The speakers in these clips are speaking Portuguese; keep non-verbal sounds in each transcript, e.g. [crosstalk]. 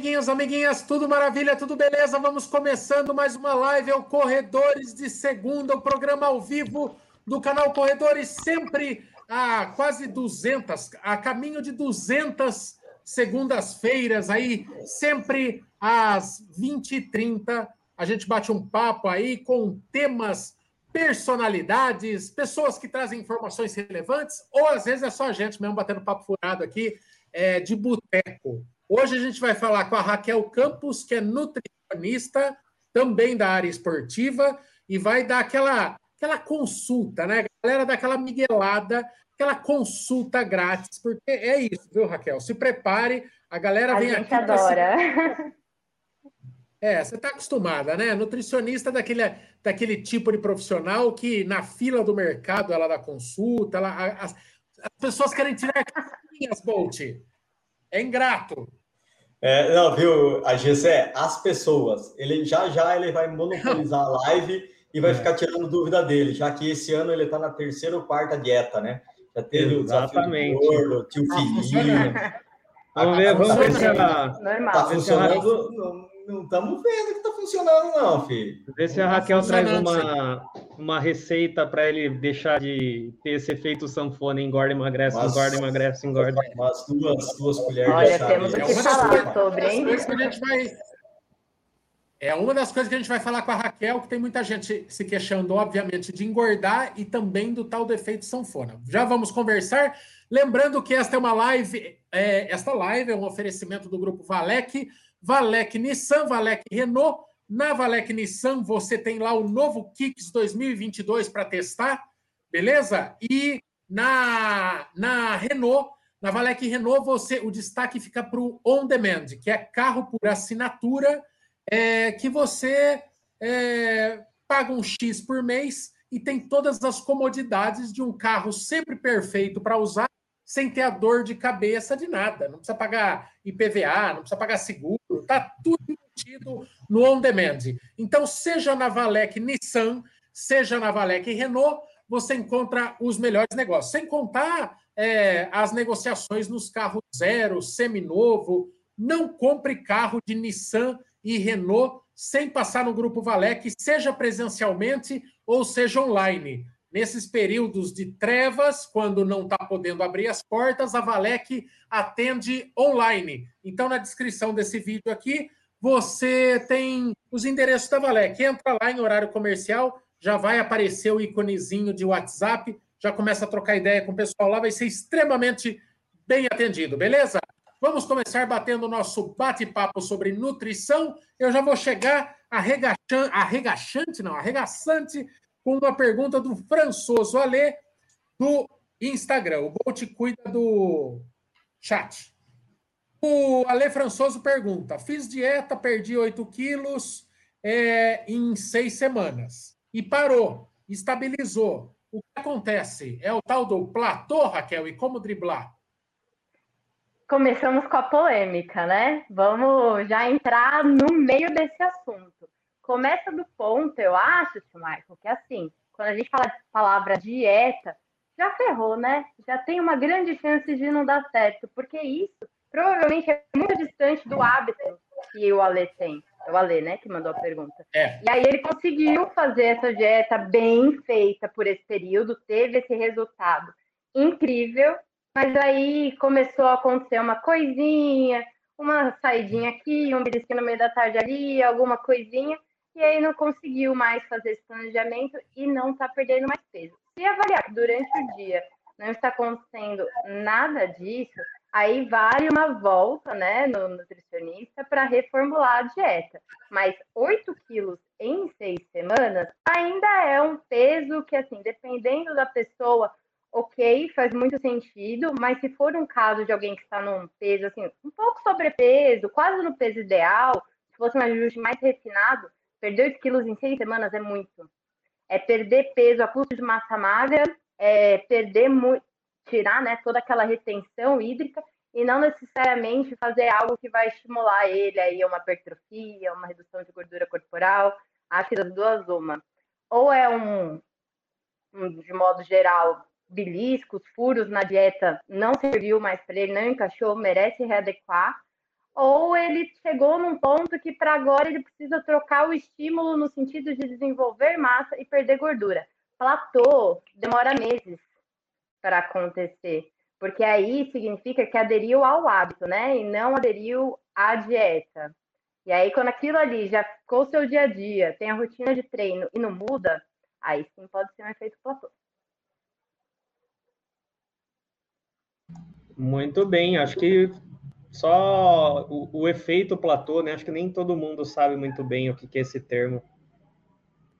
amiguinhos, amiguinhas, tudo maravilha, tudo beleza? Vamos começando mais uma live, é o Corredores de Segunda, o programa ao vivo do canal Corredores, sempre a quase 200, a caminho de 200 segundas-feiras aí, sempre às 20h30, a gente bate um papo aí com temas, personalidades, pessoas que trazem informações relevantes, ou às vezes é só a gente mesmo batendo papo furado aqui, é, de boteco. Hoje a gente vai falar com a Raquel Campos, que é nutricionista, também da área esportiva, e vai dar aquela, aquela consulta, né? A galera dá aquela miguelada, aquela consulta grátis, porque é isso, viu, Raquel? Se prepare, a galera a vem gente aqui. adora. [laughs] É, você está acostumada, né? Nutricionista daquele, daquele tipo de profissional que na fila do mercado ela dá consulta, ela, as, as pessoas querem tirar as Bolt. É ingrato. É, não, viu, a Gessé, as pessoas. Ele já já ele vai monopolizar a live e vai [laughs] é. ficar tirando dúvida dele, já que esse ano ele está na terceira ou quarta dieta, né? Já teve Exatamente. o desafio do gordo, tio Filhinho. Vamos ver, vamos ver se a, Normal. Tá funcionando? Não estamos vendo que está funcionando, não, filho. ver se a Raquel traz uma, uma receita para ele deixar de ter esse efeito sanfona, engorda, emagrece, Mas- engorda, emagrece, engorda. Umas duas, duas colheres Olha, de chá. temos aí. o que falar sobre, hein? É uma das coisas que a gente vai falar com a Raquel, que tem muita gente se queixando, obviamente, de engordar e também do tal do efeito sanfona. Já vamos conversar. Lembrando que esta é uma live, é, esta live é um oferecimento do grupo Valec, Valec Nissan, Valec Renault. Na Valec Nissan você tem lá o novo Kicks 2022 para testar, beleza? E na, na Renault, na Valec Renault, você, o destaque fica para o On Demand, que é carro por assinatura, é, que você é, paga um X por mês e tem todas as comodidades de um carro sempre perfeito para usar, sem ter a dor de cabeça de nada. Não precisa pagar IPVA, não precisa pagar seguro, tá tudo embutido no On Demand. Então, seja na Valec Nissan, seja na Valec Renault, você encontra os melhores negócios. Sem contar é, as negociações nos carros zero, seminovo. Não compre carro de Nissan e Renault sem passar no Grupo Valec, seja presencialmente ou seja online. Nesses períodos de trevas, quando não está podendo abrir as portas, a Valec atende online. Então, na descrição desse vídeo aqui, você tem os endereços da Valec. Entra lá em horário comercial, já vai aparecer o íconezinho de WhatsApp, já começa a trocar ideia com o pessoal lá, vai ser extremamente bem atendido, beleza? Vamos começar batendo o nosso bate-papo sobre nutrição. Eu já vou chegar arregachante, arregachante não, arregaçante, com uma pergunta do Françoso Alê, do Instagram. O Bolt cuida do chat. O Ale Françoso pergunta: fiz dieta, perdi 8 quilos é, em seis semanas. E parou, estabilizou. O que acontece? É o tal do platô, Raquel? E como driblar? Começamos com a polêmica, né? Vamos já entrar no meio desse assunto. Começa do ponto, eu acho, tio Michael, que assim, quando a gente fala de palavra dieta, já ferrou, né? Já tem uma grande chance de não dar certo, porque isso provavelmente é muito distante do hábito que o Ale tem. É o Ale, né, que mandou a pergunta. É. E aí ele conseguiu fazer essa dieta bem feita por esse período, teve esse resultado incrível, mas aí começou a acontecer uma coisinha, uma saidinha aqui, um belisquinho no meio da tarde ali, alguma coisinha, e aí não conseguiu mais fazer esse planejamento e não está perdendo mais peso. Se avaliar que durante o dia não está acontecendo nada disso, aí vale uma volta né, no nutricionista para reformular a dieta. Mas 8 quilos em seis semanas ainda é um peso que, assim, dependendo da pessoa, ok, faz muito sentido, mas se for um caso de alguém que está num peso, assim, um pouco sobrepeso, quase no peso ideal, se fosse um ajuste mais refinado, perder 8 quilos em seis semanas é muito. É perder peso a custo de massa magra, é perder tirar né, toda aquela retenção hídrica e não necessariamente fazer algo que vai estimular ele aí uma hipertrofia, uma redução de gordura corporal. Acho que das duas, uma. Ou é um, um de modo geral, beliscos, furos na dieta não serviu mais para ele, não encaixou, merece readequar. Ou ele chegou num ponto que para agora ele precisa trocar o estímulo no sentido de desenvolver massa e perder gordura. Platô demora meses para acontecer, porque aí significa que aderiu ao hábito, né? E não aderiu à dieta. E aí, quando aquilo ali já ficou seu dia a dia, tem a rotina de treino e não muda, aí sim pode ser um efeito platô. Muito bem, acho que só o, o, efeito platô, né? Acho que nem todo mundo sabe muito bem o que, que é esse termo.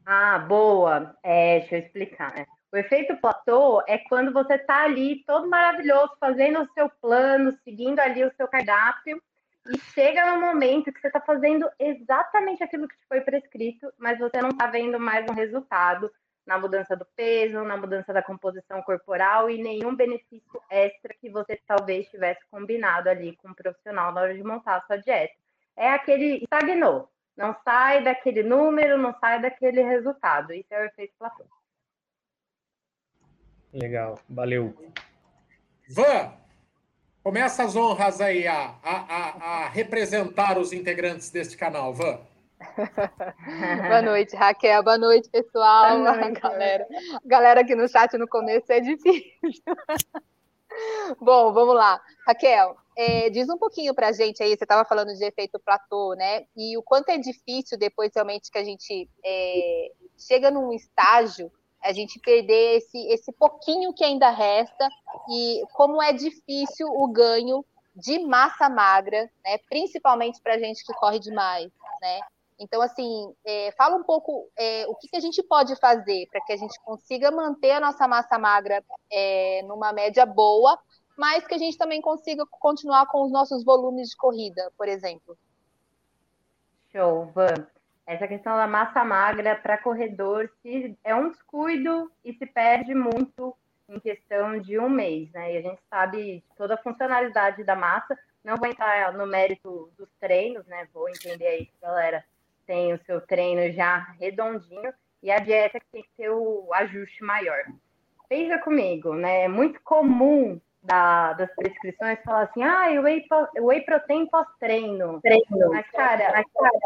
Ah, boa. É, deixa eu explicar, né? O efeito platô é quando você está ali todo maravilhoso, fazendo o seu plano, seguindo ali o seu cardápio, e chega no momento que você está fazendo exatamente aquilo que te foi prescrito, mas você não está vendo mais um resultado na mudança do peso, na mudança da composição corporal e nenhum benefício extra que você talvez tivesse combinado ali com o um profissional na hora de montar a sua dieta. É aquele estagnou, não sai daquele número, não sai daquele resultado. Isso é o efeito platô. Legal, valeu. Van, começa as honras aí a, a, a, a representar os integrantes deste canal, Van. [laughs] Boa noite, Raquel. Boa noite, pessoal. Boa noite, [laughs] galera. galera aqui no chat no começo é difícil. [laughs] Bom, vamos lá. Raquel, é, diz um pouquinho para a gente aí, você estava falando de efeito platô, né? E o quanto é difícil depois realmente que a gente é, chega num estágio, a gente perder esse, esse pouquinho que ainda resta e como é difícil o ganho de massa magra, né? Principalmente para a gente que corre demais, né? Então, assim, é, fala um pouco é, o que, que, a gente pode fazer para que a gente consiga manter a nossa massa magra é, numa média boa, mas que a gente também consiga continuar com os nossos volumes de corrida, por exemplo. Show, Van. Essa questão da massa magra para corredor se, é um descuido e se perde muito em questão de um mês, né? E a gente sabe toda a funcionalidade da massa. Não vou entrar no mérito dos treinos, né? Vou entender aí, galera tem o seu treino já redondinho e a dieta que tem que ter o ajuste maior. Pensa comigo, né? É muito comum da, das prescrições falar assim, ah, o whey, whey protein pós-treino. Treino. Mas, cara, mas, cara,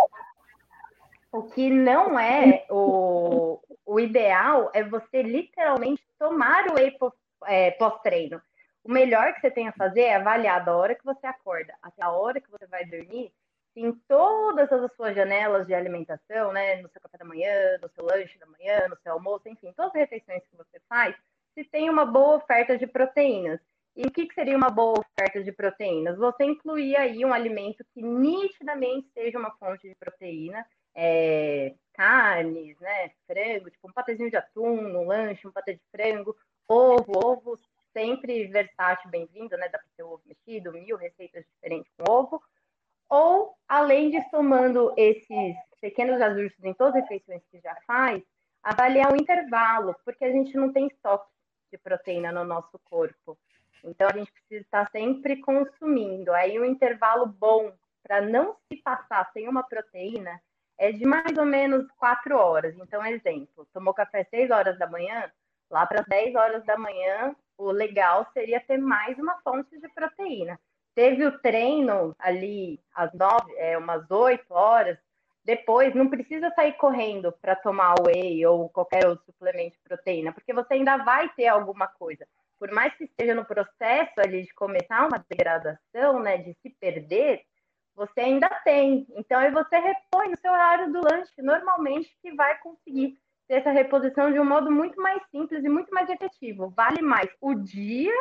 o que não é o, o ideal é você literalmente tomar o whey é, pós-treino. O melhor que você tem a fazer é avaliar da hora que você acorda até a hora que você vai dormir em todas as suas janelas de alimentação, né, no seu café da manhã, no seu lanche da manhã, no seu almoço, enfim, todas as refeições que você faz, se tem uma boa oferta de proteínas. E o que, que seria uma boa oferta de proteínas? Você incluir aí um alimento que nitidamente seja uma fonte de proteína, é, carnes, né, frango, tipo um patezinho de atum no lanche, um patê de frango, ovo, ovo sempre versátil, bem-vindo, né, dá para ser ovo mexido, mil receitas diferentes com ovo, ou, além de somando esses pequenos ajustes em todas as refeições que já faz, avaliar o intervalo, porque a gente não tem estoque de proteína no nosso corpo. Então, a gente precisa estar sempre consumindo. Aí, um intervalo bom para não se passar sem uma proteína é de mais ou menos quatro horas. Então, exemplo, tomou café 6 horas da manhã, lá para 10 horas da manhã, o legal seria ter mais uma fonte de proteína. Teve o treino ali às nove, é, umas oito horas. Depois, não precisa sair correndo para tomar whey ou qualquer outro suplemento de proteína, porque você ainda vai ter alguma coisa. Por mais que esteja no processo ali de começar uma degradação, né, de se perder, você ainda tem. Então, aí você repõe no seu horário do lanche, normalmente, que vai conseguir ter essa reposição de um modo muito mais simples e muito mais efetivo. Vale mais o dia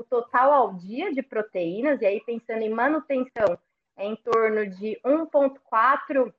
o total ao dia de proteínas, e aí pensando em manutenção, é em torno de 1,4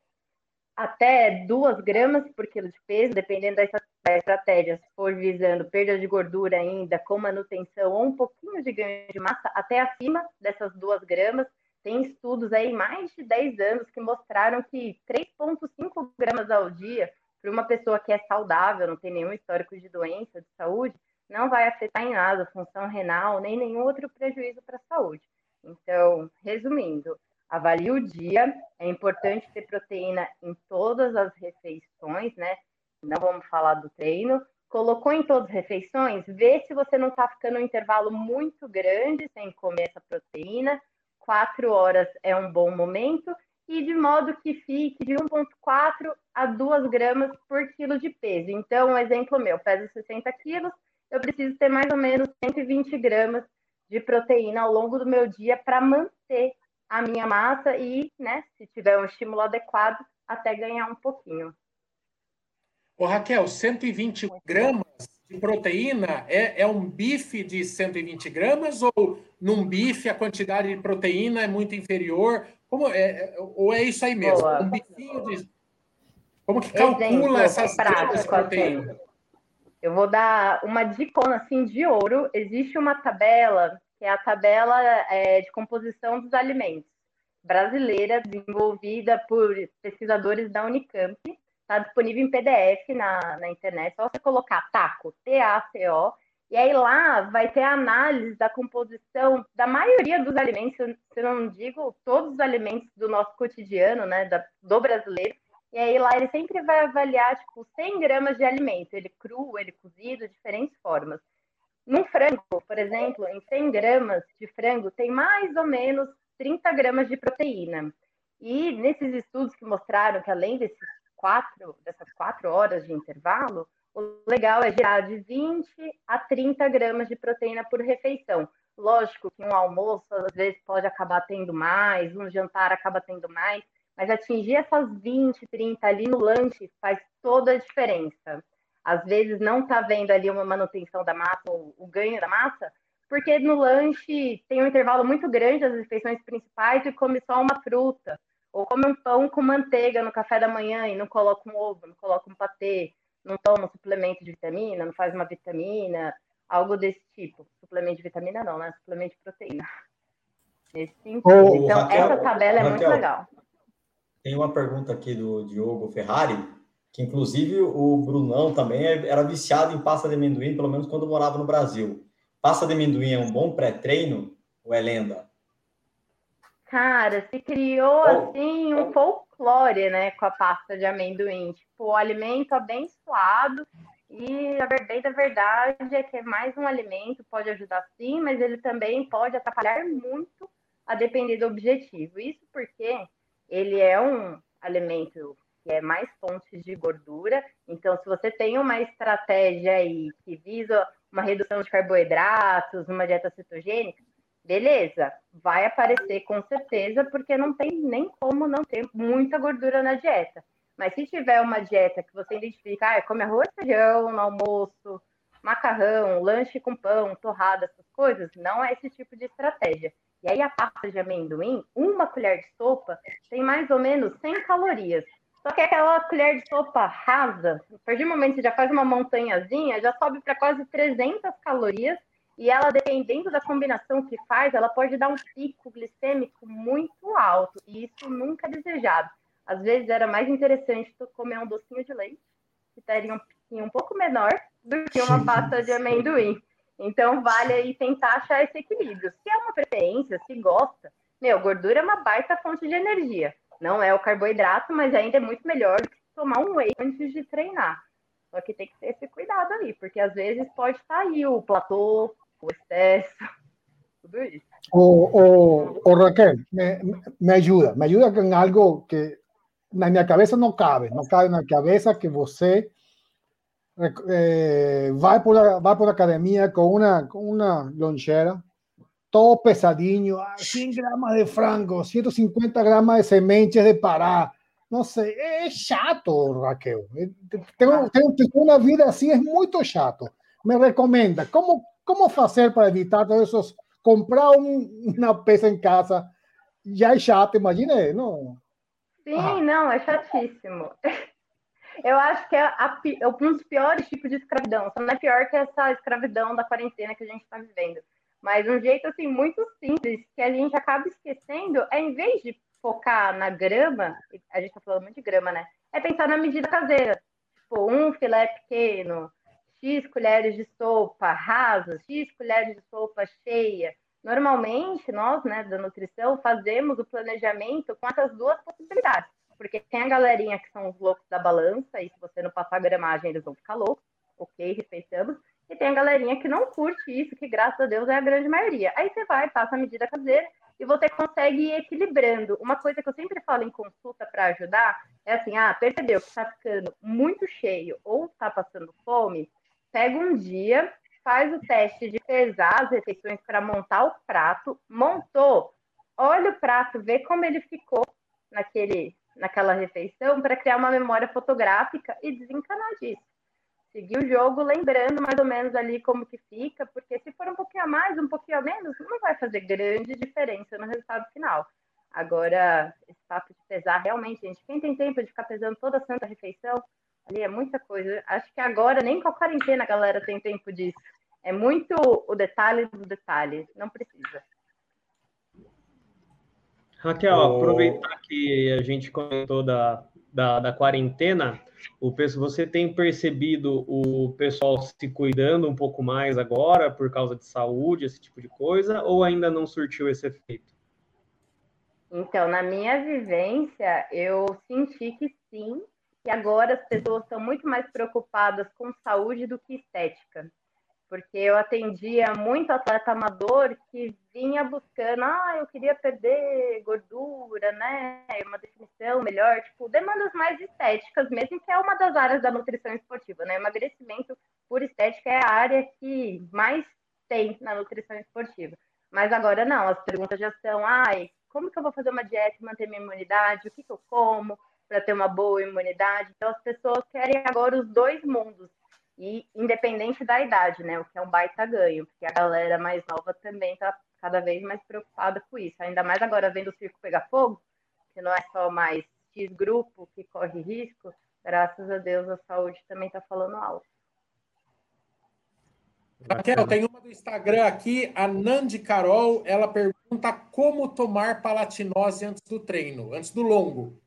até 2 gramas por quilo de peso, dependendo da estratégia, se for visando perda de gordura ainda com manutenção ou um pouquinho de ganho de massa, até acima dessas 2 gramas. Tem estudos aí, mais de 10 anos, que mostraram que 3,5 gramas ao dia, para uma pessoa que é saudável, não tem nenhum histórico de doença, de saúde, não vai afetar em nada a função renal, nem nenhum outro prejuízo para a saúde. Então, resumindo, avalie o dia, é importante ter proteína em todas as refeições, né? Não vamos falar do treino. Colocou em todas as refeições, vê se você não está ficando um intervalo muito grande sem comer essa proteína. quatro horas é um bom momento e de modo que fique de 1,4 a 2 gramas por quilo de peso. Então, um exemplo meu, peso 60 quilos, eu preciso ter mais ou menos 120 gramas de proteína ao longo do meu dia para manter a minha massa e, né, se tiver um estímulo adequado, até ganhar um pouquinho. Ô, Raquel, 120 gramas de proteína é, é um bife de 120 gramas ou num bife a quantidade de proteína é muito inferior? Como é, ou é isso aí mesmo? Boa. Um bifinho de. Como que calcula Exemplo, essas prático, proteínas? Eu vou dar uma dica assim de ouro. Existe uma tabela, que é a tabela é, de composição dos alimentos brasileira, desenvolvida por pesquisadores da Unicamp. Está disponível em PDF na, na internet. Só você colocar TACO, T-A-C-O, e aí lá vai ter a análise da composição da maioria dos alimentos, se eu não digo todos os alimentos do nosso cotidiano, né, da, do brasileiro. E aí lá ele sempre vai avaliar, tipo, 100 gramas de alimento, ele cru, ele cozido, diferentes formas. No frango, por exemplo, em 100 gramas de frango tem mais ou menos 30 gramas de proteína. E nesses estudos que mostraram que além desses quatro, dessas quatro horas de intervalo, o legal é gerar de 20 a 30 gramas de proteína por refeição. Lógico que um almoço às vezes pode acabar tendo mais, um jantar acaba tendo mais, mas atingir essas 20, 30 ali no lanche faz toda a diferença. Às vezes não está vendo ali uma manutenção da massa, ou o ganho da massa, porque no lanche tem um intervalo muito grande das refeições principais e come só uma fruta, ou come um pão com manteiga no café da manhã e não coloca um ovo, não coloca um patê, não toma suplemento de vitamina, não faz uma vitamina, algo desse tipo. Suplemento de vitamina não, né? Suplemento de proteína. Nesse sentido. Oh, então, Raquel, essa tabela é Raquel, muito legal. Tem uma pergunta aqui do Diogo Ferrari, que inclusive o Brunão também é, era viciado em pasta de amendoim, pelo menos quando morava no Brasil. Pasta de amendoim é um bom pré-treino ou é lenda? Cara, se criou assim um folclore, né, com a pasta de amendoim, tipo, o alimento abençoado e a verdade da verdade é que é mais um alimento, pode ajudar sim, mas ele também pode atrapalhar muito a depender do objetivo. Isso porque ele é um alimento que é mais fonte de gordura. Então, se você tem uma estratégia aí que visa uma redução de carboidratos, uma dieta cetogênica, beleza, vai aparecer com certeza, porque não tem nem como não ter muita gordura na dieta. Mas se tiver uma dieta que você identifica, ah, come arroz feijão no almoço, macarrão, lanche com pão, torrada, essas coisas, não é esse tipo de estratégia. E aí a pasta de amendoim, uma colher de sopa, tem mais ou menos 100 calorias. Só que aquela colher de sopa rasa, a partir do momento que você já faz uma montanhazinha, já sobe para quase 300 calorias e ela, dependendo da combinação que faz, ela pode dar um pico glicêmico muito alto, e isso nunca é desejado. Às vezes era mais interessante comer um docinho de leite, que teria um piquinho um pouco menor do que uma pasta de amendoim. Então, vale aí tentar achar esse equilíbrio. Se é uma preferência, se gosta, meu, gordura é uma baita fonte de energia. Não é o carboidrato, mas ainda é muito melhor do que tomar um whey antes de treinar. Só que tem que ter esse cuidado aí, porque às vezes pode estar aí o platô, o exceso, [laughs] tudo isso. O, o, o Raquel, me, me, ayuda, me ayuda con algo que na minha cabeça não cabe, não cabe na cabeça que você eh, vai por a, vai por a academia com uma com uma lonchera todo pesadinho, 100 gramas de frango, 150 gramas de sementes de pará. Não sei, é chato, Raquel. Tenho, tenho, tenho uma vida assim, é muito chato. Me recomenda, como ¿Cómo hacer para evitar todos esos? Comprar um, uma peça em casa já é chato, imagine, não? Sim, ah. não, é chatíssimo. [laughs] Eu acho que é, é um dos piores tipos de escravidão. Só não é pior que essa escravidão da quarentena que a gente está vivendo. Mas um jeito assim muito simples que a gente acaba esquecendo é em vez de focar na grama, a gente está falando muito de grama, né? É pensar na medida caseira. Tipo, um filé pequeno, X colheres de sopa rasa, X colheres de sopa cheia. Normalmente, nós, né, da nutrição, fazemos o planejamento com essas duas possibilidades. Porque tem a galerinha que são os loucos da balança, e se você não passar a gramagem, eles vão ficar loucos. Ok, respeitamos. E tem a galerinha que não curte isso, que graças a Deus é a grande maioria. Aí você vai, passa a medida caseira e você consegue ir equilibrando. Uma coisa que eu sempre falo em consulta para ajudar é assim: ah, percebeu que está ficando muito cheio ou está passando fome? Pega um dia, faz o teste de pesar as refeições para montar o prato, montou, olha o prato, vê como ele ficou naquele, naquela refeição para criar uma memória fotográfica e desencanar disso seguir o jogo lembrando mais ou menos ali como que fica, porque se for um pouquinho a mais, um pouquinho a menos, não vai fazer grande diferença no resultado final. Agora, esse papo de pesar, realmente, gente, quem tem tempo de ficar pesando toda a santa refeição, ali é muita coisa. Acho que agora, nem com a quarentena, a galera tem tempo disso. É muito o detalhe do detalhe, não precisa. Raquel, aproveitar que a gente comentou da, da, da quarentena, o, você tem percebido o pessoal se cuidando um pouco mais agora por causa de saúde, esse tipo de coisa, ou ainda não surtiu esse efeito? Então, na minha vivência, eu senti que sim, que agora as pessoas estão muito mais preocupadas com saúde do que estética porque eu atendia muito atleta amador que vinha buscando, ah, eu queria perder gordura, né, uma definição melhor, tipo, demandas mais estéticas mesmo, que é uma das áreas da nutrição esportiva, né, emagrecimento por estética é a área que mais tem na nutrição esportiva. Mas agora não, as perguntas já são, ai, como que eu vou fazer uma dieta e manter minha imunidade, o que, que eu como para ter uma boa imunidade? Então as pessoas querem agora os dois mundos, e independente da idade, né? O que é um baita ganho, porque a galera mais nova também está cada vez mais preocupada com isso. Ainda mais agora vendo o circo pegar fogo, que não é só mais X grupo que corre risco, graças a Deus a saúde também está falando alto. Raquel, tem uma do Instagram aqui, a Nandi Carol, ela pergunta como tomar palatinose antes do treino, antes do longo.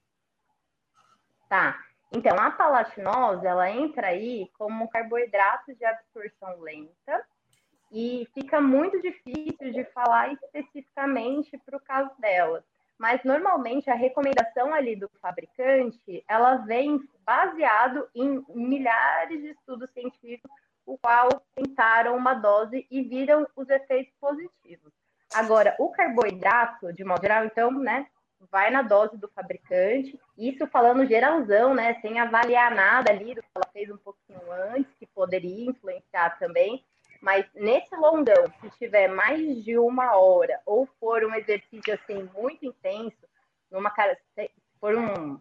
Tá. Então, a palatinose, ela entra aí como um carboidrato de absorção lenta e fica muito difícil de falar especificamente para o caso dela. Mas, normalmente, a recomendação ali do fabricante, ela vem baseado em milhares de estudos científicos, o qual tentaram uma dose e viram os efeitos positivos. Agora, o carboidrato, de modo geral, então, né, vai na dose do fabricante, isso falando geralzão, né, sem avaliar nada ali do que ela fez um pouquinho antes, que poderia influenciar também, mas nesse longão, se tiver mais de uma hora, ou for um exercício assim muito intenso, numa cara, se for um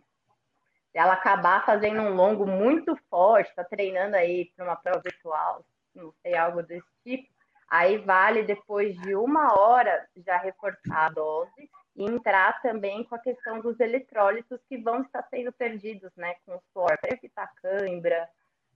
ela acabar fazendo um longo muito forte, está treinando aí para uma prova virtual, não sei, algo desse tipo, aí vale depois de uma hora já reforçar a dose e entrar também com a questão dos eletrólitos que vão estar sendo perdidos né, com o suor, para evitar cãibra,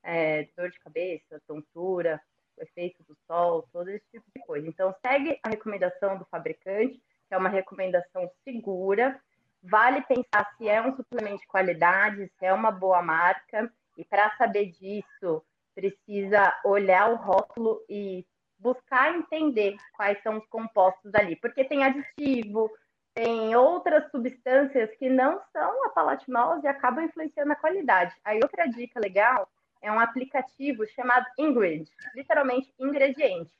é, dor de cabeça, tontura, o efeito do sol, todo esse tipo de coisa. Então, segue a recomendação do fabricante, que é uma recomendação segura. Vale pensar se é um suplemento de qualidade, se é uma boa marca, e para saber disso, precisa olhar o rótulo e buscar entender quais são os compostos ali, porque tem aditivo, tem outras substâncias que não são a palatinose e acabam influenciando a qualidade. Aí outra dica legal é um aplicativo chamado Ingrid, literalmente ingrediente.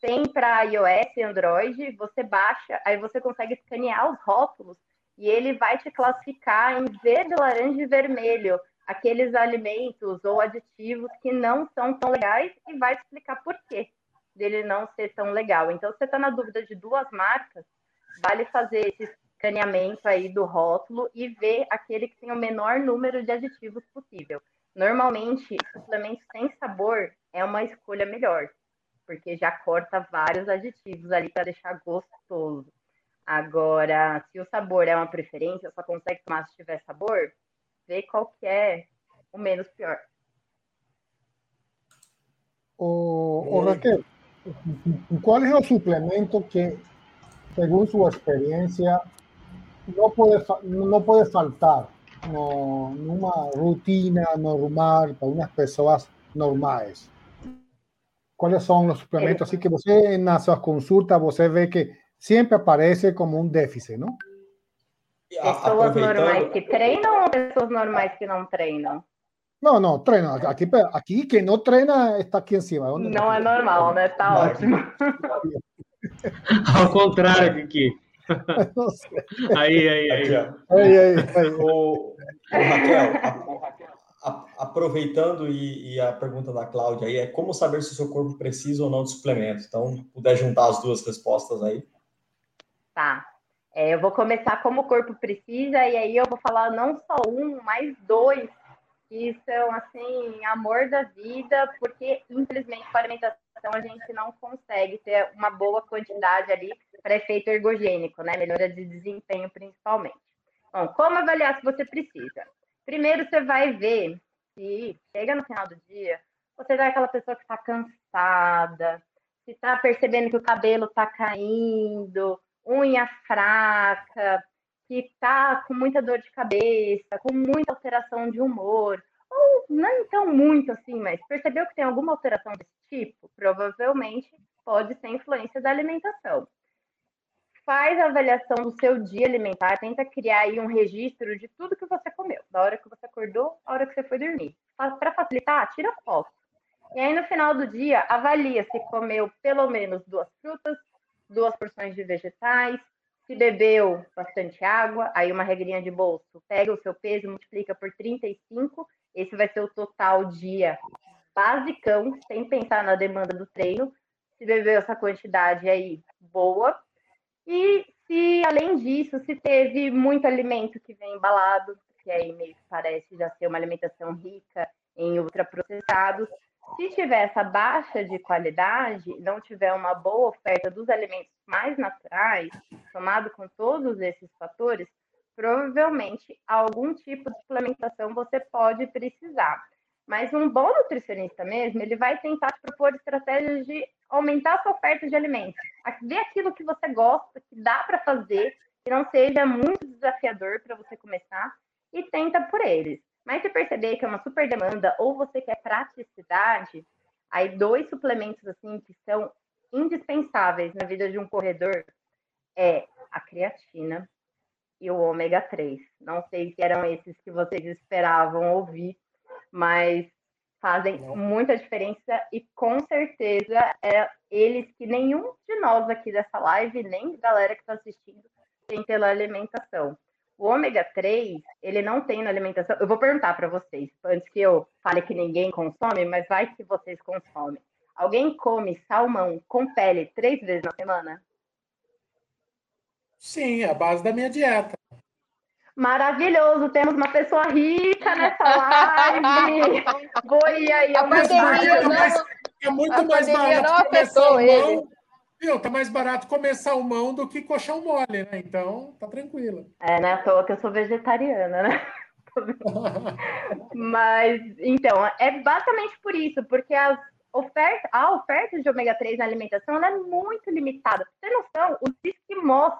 Tem para iOS e Android, você baixa, aí você consegue escanear os rótulos e ele vai te classificar em verde, laranja e vermelho aqueles alimentos ou aditivos que não são tão legais e vai explicar por quê dele não ser tão legal. Então, se você está na dúvida de duas marcas, vale fazer esse escaneamento aí do rótulo e ver aquele que tem o menor número de aditivos possível. Normalmente, suplemento sem sabor é uma escolha melhor, porque já corta vários aditivos ali para deixar gostoso. Agora, se o sabor é uma preferência, só consegue tomar se tiver sabor, vê qual que é o menos pior. O, o Raquel, qual é o suplemento que según su experiencia, no puede, no puede faltar no, una rutina normal para unas personas normales. ¿Cuáles son los suplementos? Así que usted en las consultas, usted ve que siempre aparece como un déficit, ¿no? Pessoas normais que treinam ou pessoas normais que não treinam? Não, não, treina. Aqui, aqui quem não treina está aqui em cima. Não é normal, né? Tá ótimo. [laughs] Ao contrário, Kiki. [laughs] aí, aí, aí. aí, aí, aí. O, o Raquel, a, a, aproveitando e, e, a pergunta da Cláudia aí é como saber se o seu corpo precisa ou não de suplemento? Então, puder juntar as duas respostas aí. Tá. É, eu vou começar como o corpo precisa e aí eu vou falar não só um, mas dois que são assim amor da vida, porque infelizmente com a alimentação a gente não consegue ter uma boa quantidade ali para efeito ergogênico, né? Melhora de desempenho principalmente. Bom, como avaliar se você precisa? Primeiro você vai ver se chega no final do dia, você é aquela pessoa que está cansada, se está percebendo que o cabelo está caindo, unha fraca, que está com muita dor de cabeça, com muita alteração de humor, ou não então muito assim, mas percebeu que tem alguma alteração desse tipo, provavelmente pode ser influência da alimentação. Faz a avaliação do seu dia alimentar, tenta criar aí um registro de tudo que você comeu, da hora que você acordou, a hora que você foi dormir. Para facilitar, tira foto. E aí no final do dia, avalia se comeu pelo menos duas frutas, duas porções de vegetais, se bebeu bastante água, aí uma regrinha de bolso, pega o seu peso, multiplica por 35, esse vai ser o total dia basicão, sem pensar na demanda do treino. Se bebeu essa quantidade aí, boa. E se, além disso, se teve muito alimento que vem embalado, que aí meio que parece já ser uma alimentação rica em ultraprocessados, se tiver essa baixa de qualidade, não tiver uma boa oferta dos alimentos mais naturais, somado com todos esses fatores, provavelmente algum tipo de suplementação você pode precisar. Mas um bom nutricionista mesmo, ele vai tentar te propor estratégias de aumentar a sua oferta de alimentos, ver aquilo que você gosta, que dá para fazer, que não seja muito desafiador para você começar, e tenta por eles. Mas se perceber que é uma super demanda ou você quer praticidade, aí dois suplementos assim que são indispensáveis na vida de um corredor é a creatina e o ômega 3. Não sei se eram esses que vocês esperavam ouvir, mas fazem muita diferença e com certeza é eles que nenhum de nós aqui dessa live, nem galera que está assistindo, tem pela alimentação. O ômega 3, ele não tem na alimentação. Eu vou perguntar para vocês, antes que eu fale que ninguém consome, mas vai que vocês consomem. Alguém come salmão com pele três vezes na semana? Sim, é a base da minha dieta. Maravilhoso, temos uma pessoa rica nessa live. [laughs] Vou ir aí. A pandemia não, é muito mais barato comer salmão Viu, tá mais barato comer salmão do que colchão mole, né? Então, tá tranquilo. É, né? À toa que eu sou vegetariana, né? [laughs] Mas, então, é basicamente por isso, porque as oferta, a oferta de ômega 3 na alimentação é muito limitada. Pra ter noção, os esquimós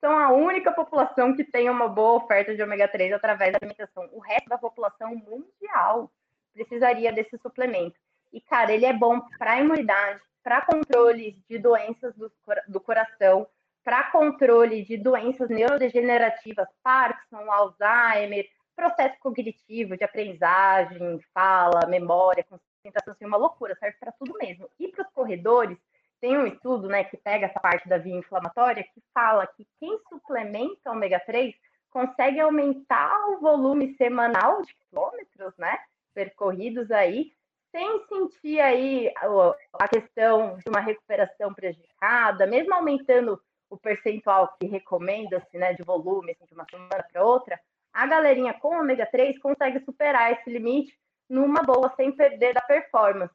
são a única população que tem uma boa oferta de ômega 3 através da alimentação. O resto da população mundial precisaria desse suplemento. E, cara, ele é bom para imunidade, para controle de doenças do, do coração, para controle de doenças neurodegenerativas, Parkinson, Alzheimer, processo cognitivo de aprendizagem, fala, memória, concentração, assim, uma loucura, serve para tudo mesmo. E para os corredores, tem um estudo né, que pega essa parte da via inflamatória que fala que quem suplementa ômega 3 consegue aumentar o volume semanal de quilômetros, né, percorridos aí, sem sentir aí a questão de uma recuperação prejudicada, mesmo aumentando o percentual que recomenda-se, né, de volume assim, de uma semana para outra, a galerinha com ômega 3 consegue superar esse limite numa boa sem perder da performance.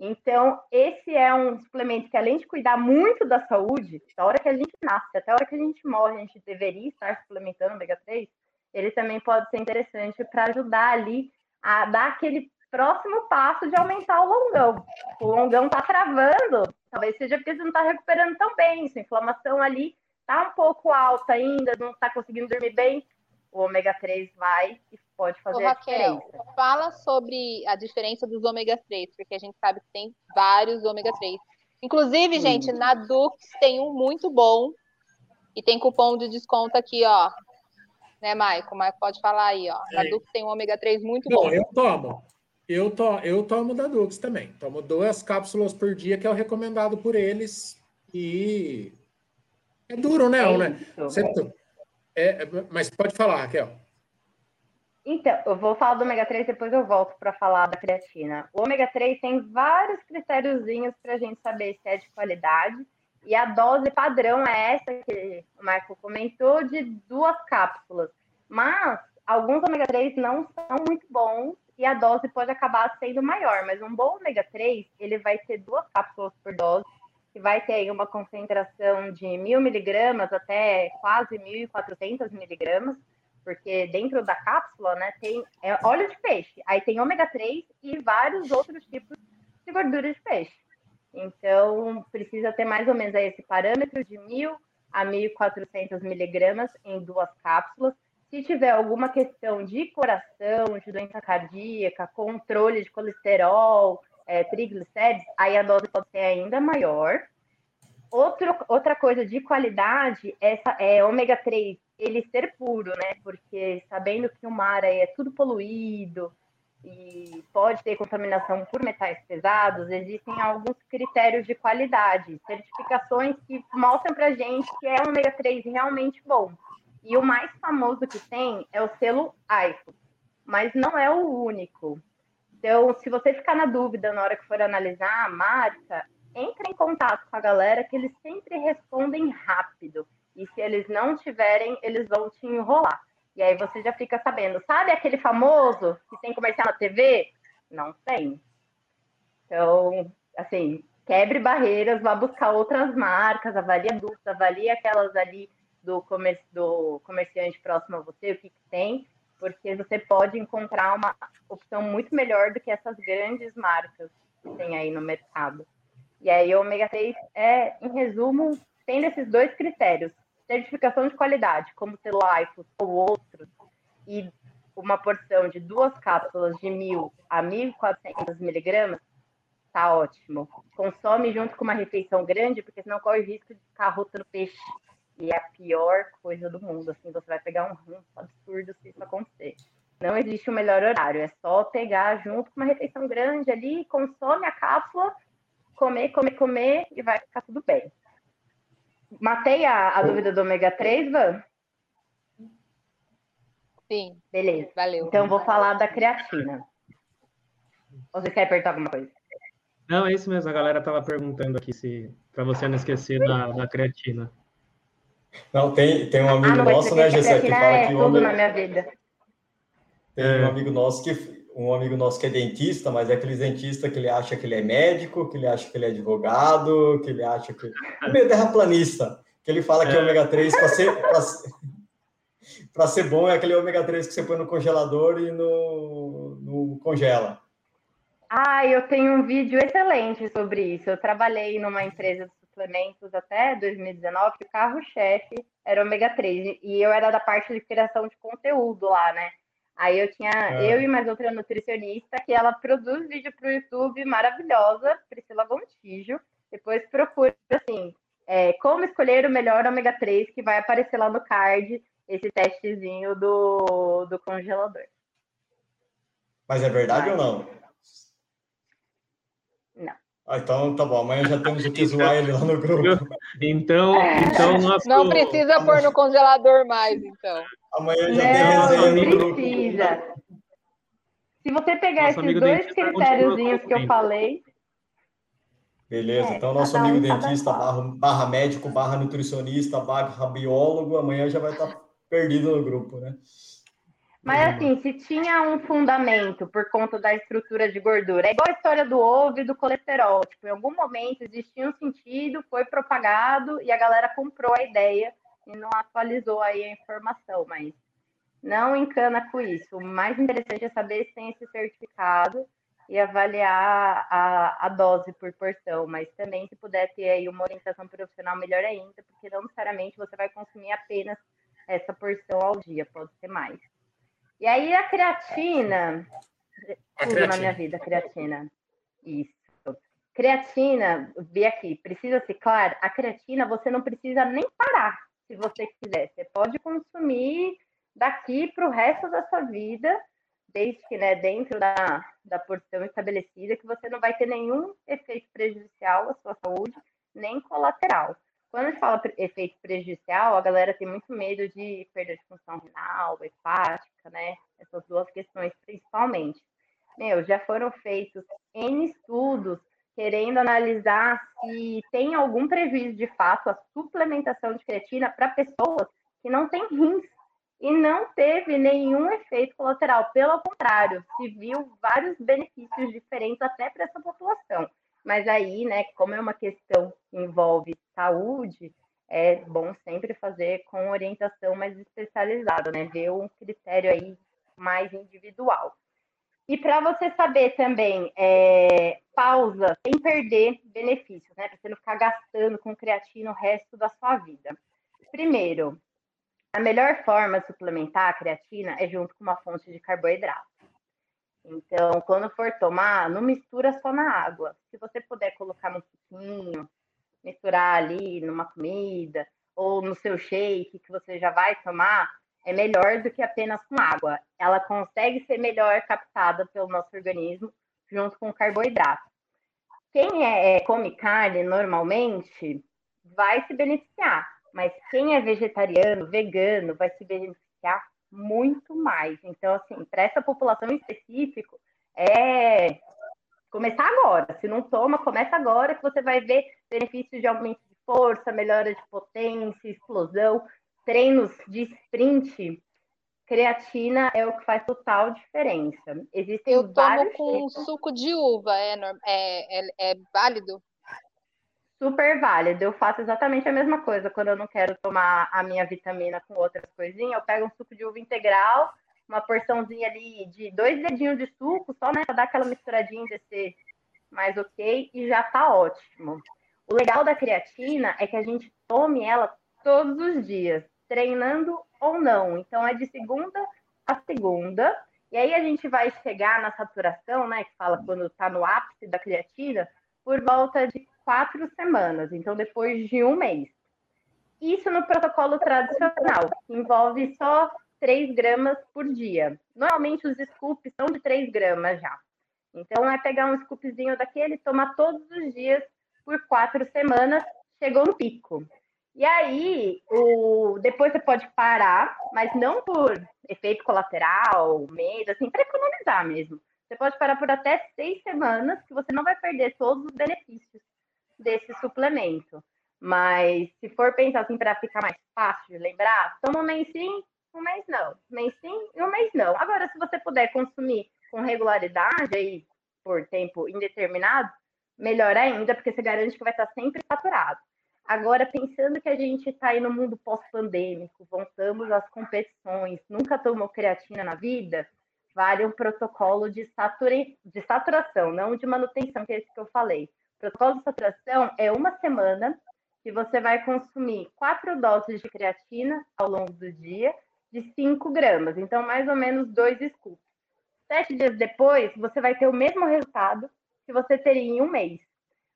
Então, esse é um suplemento que, além de cuidar muito da saúde, da hora que a gente nasce até a hora que a gente morre, a gente deveria estar suplementando ômega 3, ele também pode ser interessante para ajudar ali a dar aquele próximo passo de aumentar o longão. O longão está travando, talvez seja porque você não está recuperando tão bem, sua inflamação ali está um pouco alta ainda, não está conseguindo dormir bem, o ômega 3 vai e pode fazer Ô, Raquel, a diferença. Fala sobre a diferença dos ômega 3, porque a gente sabe que tem vários ômega 3. Inclusive, hum. gente, na Dux tem um muito bom e tem cupom de desconto aqui, ó. Né, Maico? O Maico pode falar aí, ó. Na Dux tem um ômega 3 muito Não, bom. Eu tomo. Eu, to, eu tomo da Dux também. Tomo duas cápsulas por dia, que é o recomendado por eles. E É duro, né? É né? Você, é, mas pode falar, Raquel. Então, eu vou falar do ômega 3, depois eu volto para falar da creatina. O ômega 3 tem vários critériozinhos para a gente saber se é de qualidade. E a dose padrão é essa que o Marco comentou, de duas cápsulas. Mas alguns ômega 3 não são muito bons e a dose pode acabar sendo maior. Mas um bom ômega 3, ele vai ter duas cápsulas por dose, que vai ter aí uma concentração de mil miligramas até quase 1.400 miligramas porque dentro da cápsula, né, tem é, óleo de peixe, aí tem ômega 3 e vários outros tipos de gordura de peixe. Então, precisa ter mais ou menos esse parâmetro de 1.000 a 1.400 miligramas em duas cápsulas. Se tiver alguma questão de coração, de doença cardíaca, controle de colesterol, é, triglicérides, aí a dose pode ser ainda maior. Outro, outra coisa de qualidade essa é ômega 3 ele ser puro, né? Porque sabendo que o mar é tudo poluído e pode ter contaminação por metais pesados, existem alguns critérios de qualidade, certificações que mostram para gente que é ômega 3 realmente bom. E o mais famoso que tem é o selo ISO, mas não é o único. Então, se você ficar na dúvida na hora que for analisar a marca, entre em contato com a galera que eles sempre respondem rápido. E se eles não tiverem, eles vão te enrolar. E aí você já fica sabendo. Sabe aquele famoso que tem comercial na TV? Não tem. Então, assim, quebre barreiras, vá buscar outras marcas, avalie adultos, avalie aquelas ali do, comer do comerciante próximo a você, o que, que tem, porque você pode encontrar uma opção muito melhor do que essas grandes marcas que tem aí no mercado. E aí, o ômega 3 é, em resumo, tendo esses dois critérios: certificação de qualidade, como Celulifos ou outros, e uma porção de duas cápsulas de 1.000 a 1.400 miligramas, tá ótimo. Consome junto com uma refeição grande, porque senão corre o risco de ficar rota no peixe. E é a pior coisa do mundo, assim, você vai pegar um rum absurdo se isso acontecer. Não existe o um melhor horário, é só pegar junto com uma refeição grande ali, consome a cápsula, comer, comer, comer e vai ficar tudo bem. Matei a, a dúvida do ômega 3, Van? Sim. Beleza. Valeu. Então vou falar da creatina. Ou você quer apertar alguma coisa? Não, é isso mesmo. A galera estava perguntando aqui se para você não esquecer da, da creatina. Não, tem, tem um amigo ah, nosso, né, Gessé, que fala é que o homem... na minha vida. Tem um amigo nosso que um amigo nosso que é dentista, mas é aquele dentista que ele acha que ele é médico, que ele acha que ele é advogado, que ele acha que. É meio terraplanista, que ele fala que é ômega 3 para ser. Para ser bom é aquele ômega 3 que você põe no congelador e no, no congela. Ah, eu tenho um vídeo excelente sobre isso. Eu trabalhei numa empresa de suplementos até 2019, que o carro-chefe era ômega 3, e eu era da parte de criação de conteúdo lá, né? Aí eu tinha, é. eu e mais outra nutricionista, que ela produz vídeo para o YouTube maravilhosa, Priscila Gontijo. Depois procura, assim, é, como escolher o melhor ômega 3, que vai aparecer lá no card, esse testezinho do, do congelador. Mas é verdade ou não? Ah, então tá bom, amanhã já temos o que zoar ele lá no grupo. Então, então nosso... Não precisa pôr no congelador mais, então. Amanhã já não, tem resenha não precisa. Se você pegar nosso esses dois critériozinhos que eu falei. Beleza, é, então nosso amigo um dentista, barra, barra, médico, barra nutricionista, barra biólogo, amanhã já vai estar perdido no grupo, né? Mas assim, se tinha um fundamento por conta da estrutura de gordura, é igual a história do ovo e do colesterol. Tipo, em algum momento existia um sentido, foi propagado e a galera comprou a ideia e não atualizou aí a informação, mas não encana com isso. O mais interessante é saber se tem esse certificado e avaliar a, a dose por porção, mas também se puder ter aí uma orientação profissional, melhor ainda, porque não necessariamente você vai consumir apenas essa porção ao dia, pode ser mais. E aí a creatina, a tudo creatina. na minha vida, creatina. Isso. Creatina, vi aqui, precisa ser claro, a creatina você não precisa nem parar se você quiser. Você pode consumir daqui para o resto da sua vida, desde que né, dentro da, da porção estabelecida, que você não vai ter nenhum efeito prejudicial à sua saúde, nem colateral. Quando a gente fala efeito prejudicial, a galera tem muito medo de perda de função renal, hepática, né? Essas duas questões principalmente. Meu, já foram feitos N estudos querendo analisar se tem algum prejuízo de fato a suplementação de creatina para pessoas que não têm rins e não teve nenhum efeito colateral. Pelo contrário, se viu vários benefícios diferentes até para essa população. Mas aí, né, como é uma questão que envolve saúde, é bom sempre fazer com orientação mais especializada, né? Ver um critério aí mais individual. E para você saber também, é, pausa sem perder benefícios, né? Para você não ficar gastando com creatina o resto da sua vida. Primeiro, a melhor forma de suplementar a creatina é junto com uma fonte de carboidrato. Então, quando for tomar, não mistura só na água. Se você puder colocar no suquinho, misturar ali numa comida ou no seu shake que você já vai tomar, é melhor do que apenas com água. Ela consegue ser melhor captada pelo nosso organismo junto com o carboidrato. Quem é, é come carne normalmente vai se beneficiar, mas quem é vegetariano, vegano, vai se beneficiar muito mais. Então, assim, para essa população em específico, é começar agora. Se não toma, começa agora que você vai ver benefícios de aumento de força, melhora de potência, explosão, treinos de sprint. Creatina é o que faz total diferença. Existem Eu tomo com tipos. suco de uva, é, é, é, é válido? super válido. Eu faço exatamente a mesma coisa. Quando eu não quero tomar a minha vitamina com outras coisinhas, eu pego um suco de uva integral, uma porçãozinha ali de dois dedinhos de suco, só né, para dar aquela misturadinha de ser mais ok, e já tá ótimo. O legal da creatina é que a gente tome ela todos os dias, treinando ou não. Então é de segunda a segunda. E aí a gente vai chegar na saturação, né, que fala quando está no ápice da creatina, por volta de quatro semanas, então depois de um mês. Isso no protocolo tradicional, que envolve só 3 gramas por dia. Normalmente os scoops são de 3 gramas já. Então é pegar um scoopzinho daquele, tomar todos os dias por quatro semanas, chegou no pico. E aí, o... depois você pode parar, mas não por efeito colateral, medo, assim, para economizar mesmo. Você pode parar por até seis semanas, que você não vai perder todos os benefícios desse suplemento. Mas se for pensar assim para ficar mais fácil de lembrar, toma um mês sim, um mês não. Um mês sim e um mês não. Agora, se você puder consumir com regularidade aí por tempo indeterminado, melhor ainda, porque você garante que vai estar sempre saturado. Agora, pensando que a gente está aí no mundo pós-pandêmico, voltamos às competições, nunca tomou creatina na vida, vale um protocolo de, de saturação, não de manutenção, que é esse que eu falei. Protocolo de saturação é uma semana que você vai consumir quatro doses de creatina ao longo do dia, de 5 gramas, então mais ou menos dois scoops. Sete dias depois, você vai ter o mesmo resultado que você teria em um mês.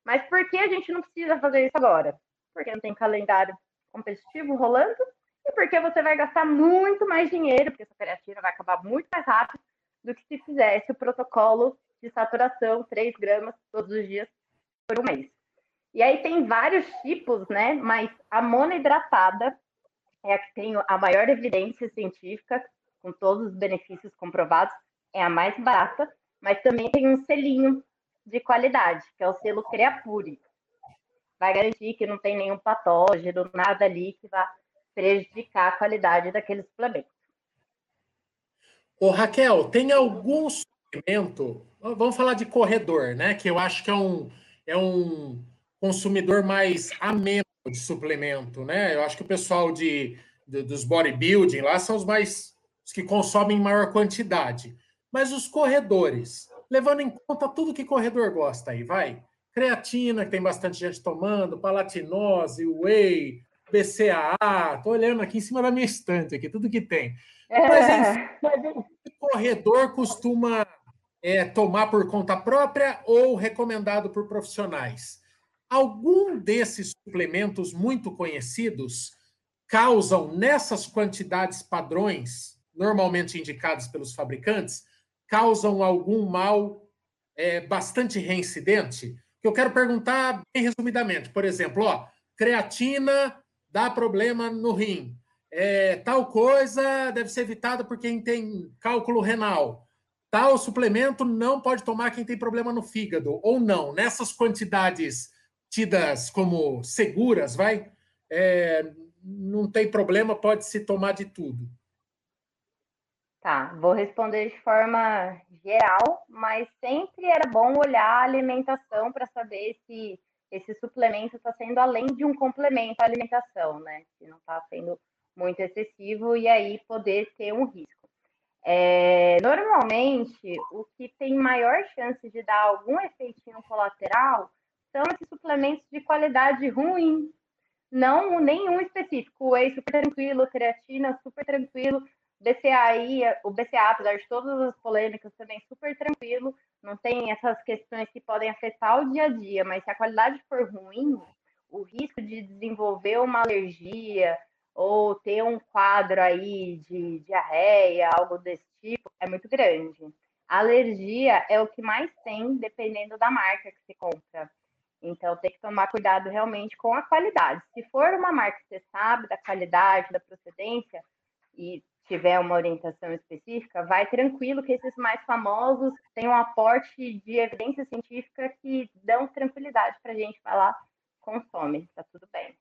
Mas por que a gente não precisa fazer isso agora? Porque não tem calendário competitivo rolando e porque você vai gastar muito mais dinheiro, porque essa creatina vai acabar muito mais rápido do que se fizesse o protocolo de saturação, 3 gramas todos os dias por um mês. E aí tem vários tipos, né? Mas a monohidratada é a que tem a maior evidência científica, com todos os benefícios comprovados, é a mais barata, mas também tem um selinho de qualidade, que é o selo Creapure. Vai garantir que não tem nenhum patógeno, nada ali que vá prejudicar a qualidade daquele suplemento. Ô, Raquel, tem algum suplemento, vamos falar de corredor, né? Que eu acho que é um, é um consumidor mais ameno de suplemento, né? Eu acho que o pessoal de, de, dos bodybuilding lá são os mais os que consomem em maior quantidade. Mas os corredores, levando em conta tudo que corredor gosta aí, vai? Creatina, que tem bastante gente tomando, palatinose, whey, BCAA, tô olhando aqui em cima da minha estante aqui, tudo que tem. Mas, enfim, o corredor costuma é, tomar por conta própria ou recomendado por profissionais. Algum desses suplementos muito conhecidos causam, nessas quantidades padrões, normalmente indicadas pelos fabricantes, causam algum mal é, bastante reincidente? Que eu quero perguntar bem resumidamente. Por exemplo, ó, creatina dá problema no rim. É, tal coisa deve ser evitada por quem tem cálculo renal. Tal suplemento não pode tomar quem tem problema no fígado, ou não. Nessas quantidades tidas como seguras, vai, é, não tem problema, pode se tomar de tudo. Tá, vou responder de forma geral, mas sempre era bom olhar a alimentação para saber se esse suplemento está sendo além de um complemento à alimentação, né? Se não está sendo muito excessivo e aí poder ter um risco. É, normalmente, o que tem maior chance de dar algum efeitinho colateral são esses suplementos de qualidade ruim, não nenhum específico. O whey super tranquilo, creatina super tranquilo, BCAI, o BCA, apesar de todas as polêmicas, também super tranquilo, não tem essas questões que podem afetar o dia a dia, mas se a qualidade for ruim, o risco de desenvolver uma alergia ou ter um quadro aí de diarreia, algo desse tipo, é muito grande. A alergia é o que mais tem, dependendo da marca que se compra. Então, tem que tomar cuidado realmente com a qualidade. Se for uma marca que você sabe da qualidade, da procedência, e tiver uma orientação específica, vai tranquilo que esses mais famosos têm um aporte de evidência científica que dão tranquilidade para a gente falar, consome, tá tudo bem.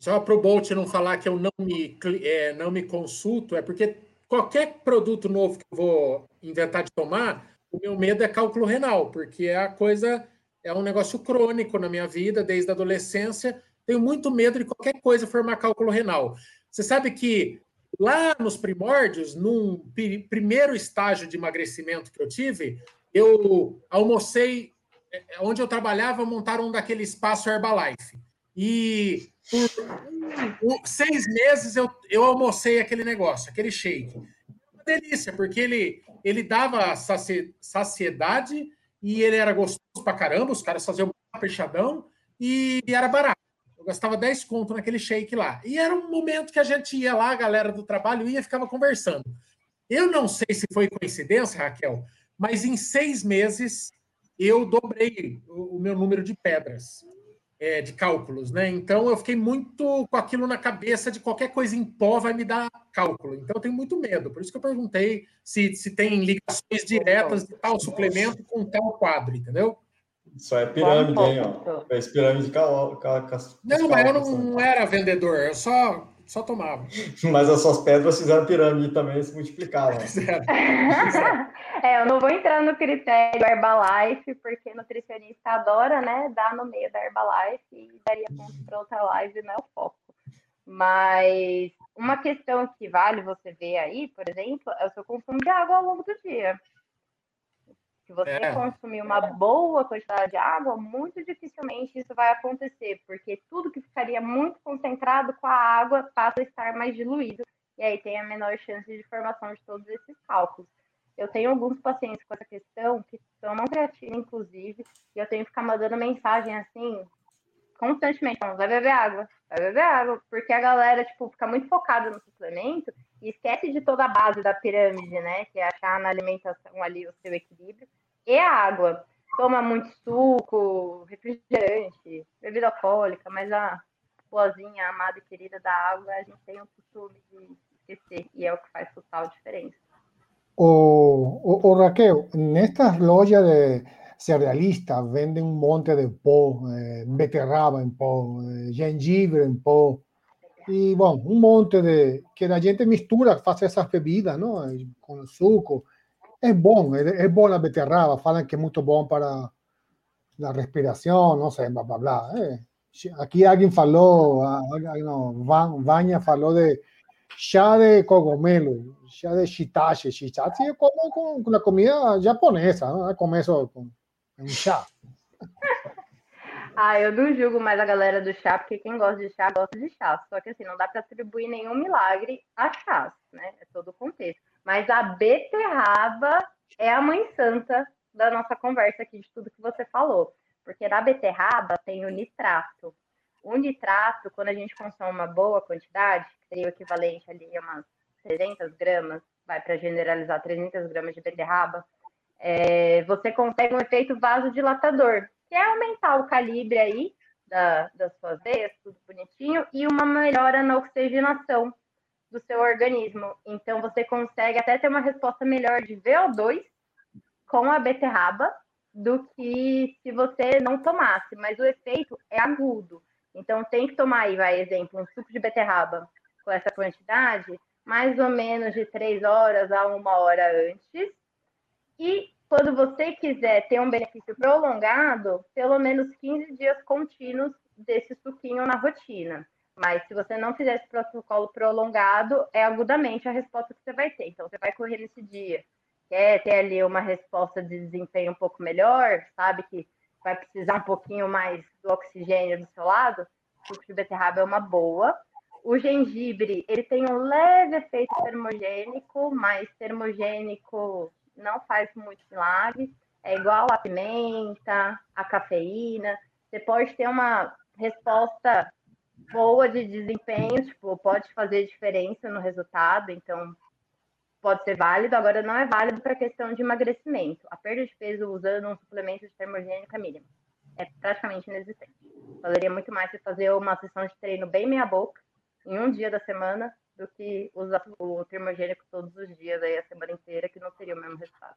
Só para o Bolt não falar que eu não me, é, não me consulto, é porque qualquer produto novo que eu vou inventar de tomar, o meu medo é cálculo renal, porque é a coisa, é um negócio crônico na minha vida, desde a adolescência. Tenho muito medo de qualquer coisa formar cálculo renal. Você sabe que Lá nos primórdios, num primeiro estágio de emagrecimento que eu tive, eu almocei, é, onde eu trabalhava, montaram um daquele espaço Herbalife. E por seis meses eu, eu almocei aquele negócio, aquele shake. Uma delícia, porque ele, ele dava saciedade e ele era gostoso pra caramba, os caras faziam um fechadão e era barato gastava 10 conto naquele shake lá. E era um momento que a gente ia lá, a galera do trabalho ia e ficava conversando. Eu não sei se foi coincidência, Raquel, mas em seis meses eu dobrei o meu número de pedras, é, de cálculos, né? Então eu fiquei muito com aquilo na cabeça de qualquer coisa em pó vai me dar cálculo. Então eu tenho muito medo. Por isso que eu perguntei se, se tem ligações diretas de tal suplemento com tal quadro, entendeu? Só é pirâmide, hein, ó. Fez pirâmide cal, cal, cal, Não, mas eu não era vendedor, eu só, só tomava. [laughs] Mas as suas pedras fizeram pirâmide também, se multiplicaram. [laughs] [laughs] é, eu não vou entrar no critério Herbalife, porque nutricionista adora, né, dar no meio da Herbalife e daria ponto para outra live, não é o foco. Mas uma questão que vale você ver aí, por exemplo, é o seu consumo de água ao longo do dia. Se você é. consumir uma boa quantidade de água, muito dificilmente isso vai acontecer, porque tudo que ficaria muito concentrado com a água passa a estar mais diluído, e aí tem a menor chance de formação de todos esses cálculos. Eu tenho alguns pacientes com essa questão que tomam creatina, inclusive, e eu tenho que ficar mandando mensagem assim, constantemente, falando, vai beber água, vai beber água, porque a galera, tipo, fica muito focada no suplemento e esquece de toda a base da pirâmide, né, que é achar na alimentação ali o seu equilíbrio, e a água. Toma muito suco, refrigerante, bebida alcoólica, mas a boazinha, amada e querida da água, a gente tem o costume de esquecer, e é o que faz total diferença. O, o, o Raquel, nestas lojas de cerealistas venden un monte de pó, eh, beterraba en pó, eh, gengibre en pó, y bueno, un monte de que la gente mistura, hace esas bebidas, ¿no? Con el suco. É bom, é, é bom a beterraba, falam que é muito bom para a respiração, não sei, blá blá blá. É. Aqui alguém falou, não, Vânia falou de chá de cogumelo, chá de shiitache. Shiitache eu como com, com a comida japonesa, não? começo com um chá. [laughs] Ah, eu não julgo mais a galera do chá, porque quem gosta de chá gosta de chá. Só que assim, não dá para atribuir nenhum milagre a chás, né? É todo o contexto. Mas a beterraba é a mãe santa da nossa conversa aqui, de tudo que você falou. Porque na beterraba tem o nitrato. O nitrato, quando a gente consome uma boa quantidade, que seria o equivalente ali a umas 300 gramas, vai para generalizar 300 gramas de beterraba, é, você consegue um efeito vasodilatador, que é aumentar o calibre aí da, das suas veias, tudo bonitinho, e uma melhora na oxigenação do seu organismo. Então, você consegue até ter uma resposta melhor de VO2 com a beterraba do que se você não tomasse, mas o efeito é agudo. Então, tem que tomar aí, vai, exemplo, um suco de beterraba com essa quantidade, mais ou menos de três horas a uma hora antes. E quando você quiser ter um benefício prolongado, pelo menos 15 dias contínuos desse suquinho na rotina. Mas se você não fizer esse protocolo prolongado, é agudamente a resposta que você vai ter. Então, você vai correr nesse dia, quer ter ali uma resposta de desempenho um pouco melhor, sabe que vai precisar um pouquinho mais do oxigênio do seu lado, o suco de beterraba é uma boa. O gengibre, ele tem um leve efeito termogênico, mas termogênico não faz muito milagre. É igual a pimenta, a cafeína. Você pode ter uma resposta boa de desempenho, tipo, pode fazer diferença no resultado, então pode ser válido, agora não é válido para questão de emagrecimento. A perda de peso usando um suplemento de termogênico é mínima. É praticamente inexistente. Valeria muito mais você fazer uma sessão de treino bem meia boca, em um dia da semana, do que usar o termogênico todos os dias aí a semana inteira, que não teria o mesmo resultado.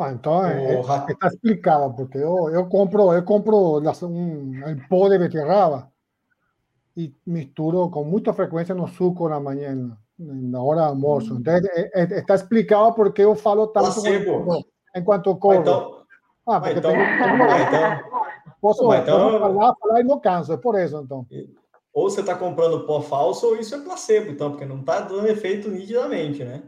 Ah, então é, é, está explicado, porque eu, eu compro, eu compro um, um pó de beterraba e misturo com muita frequência no suco na manhã, na hora do almoço. Então, é, é, está explicado porque eu falo tanto Placebo. enquanto corro. Então, ah, porque então, tenho, então, posso, então, posso falar, falar e não canso, é por isso, então. Ou você está comprando pó falso ou isso é placebo, então, porque não está dando efeito nitidamente, né?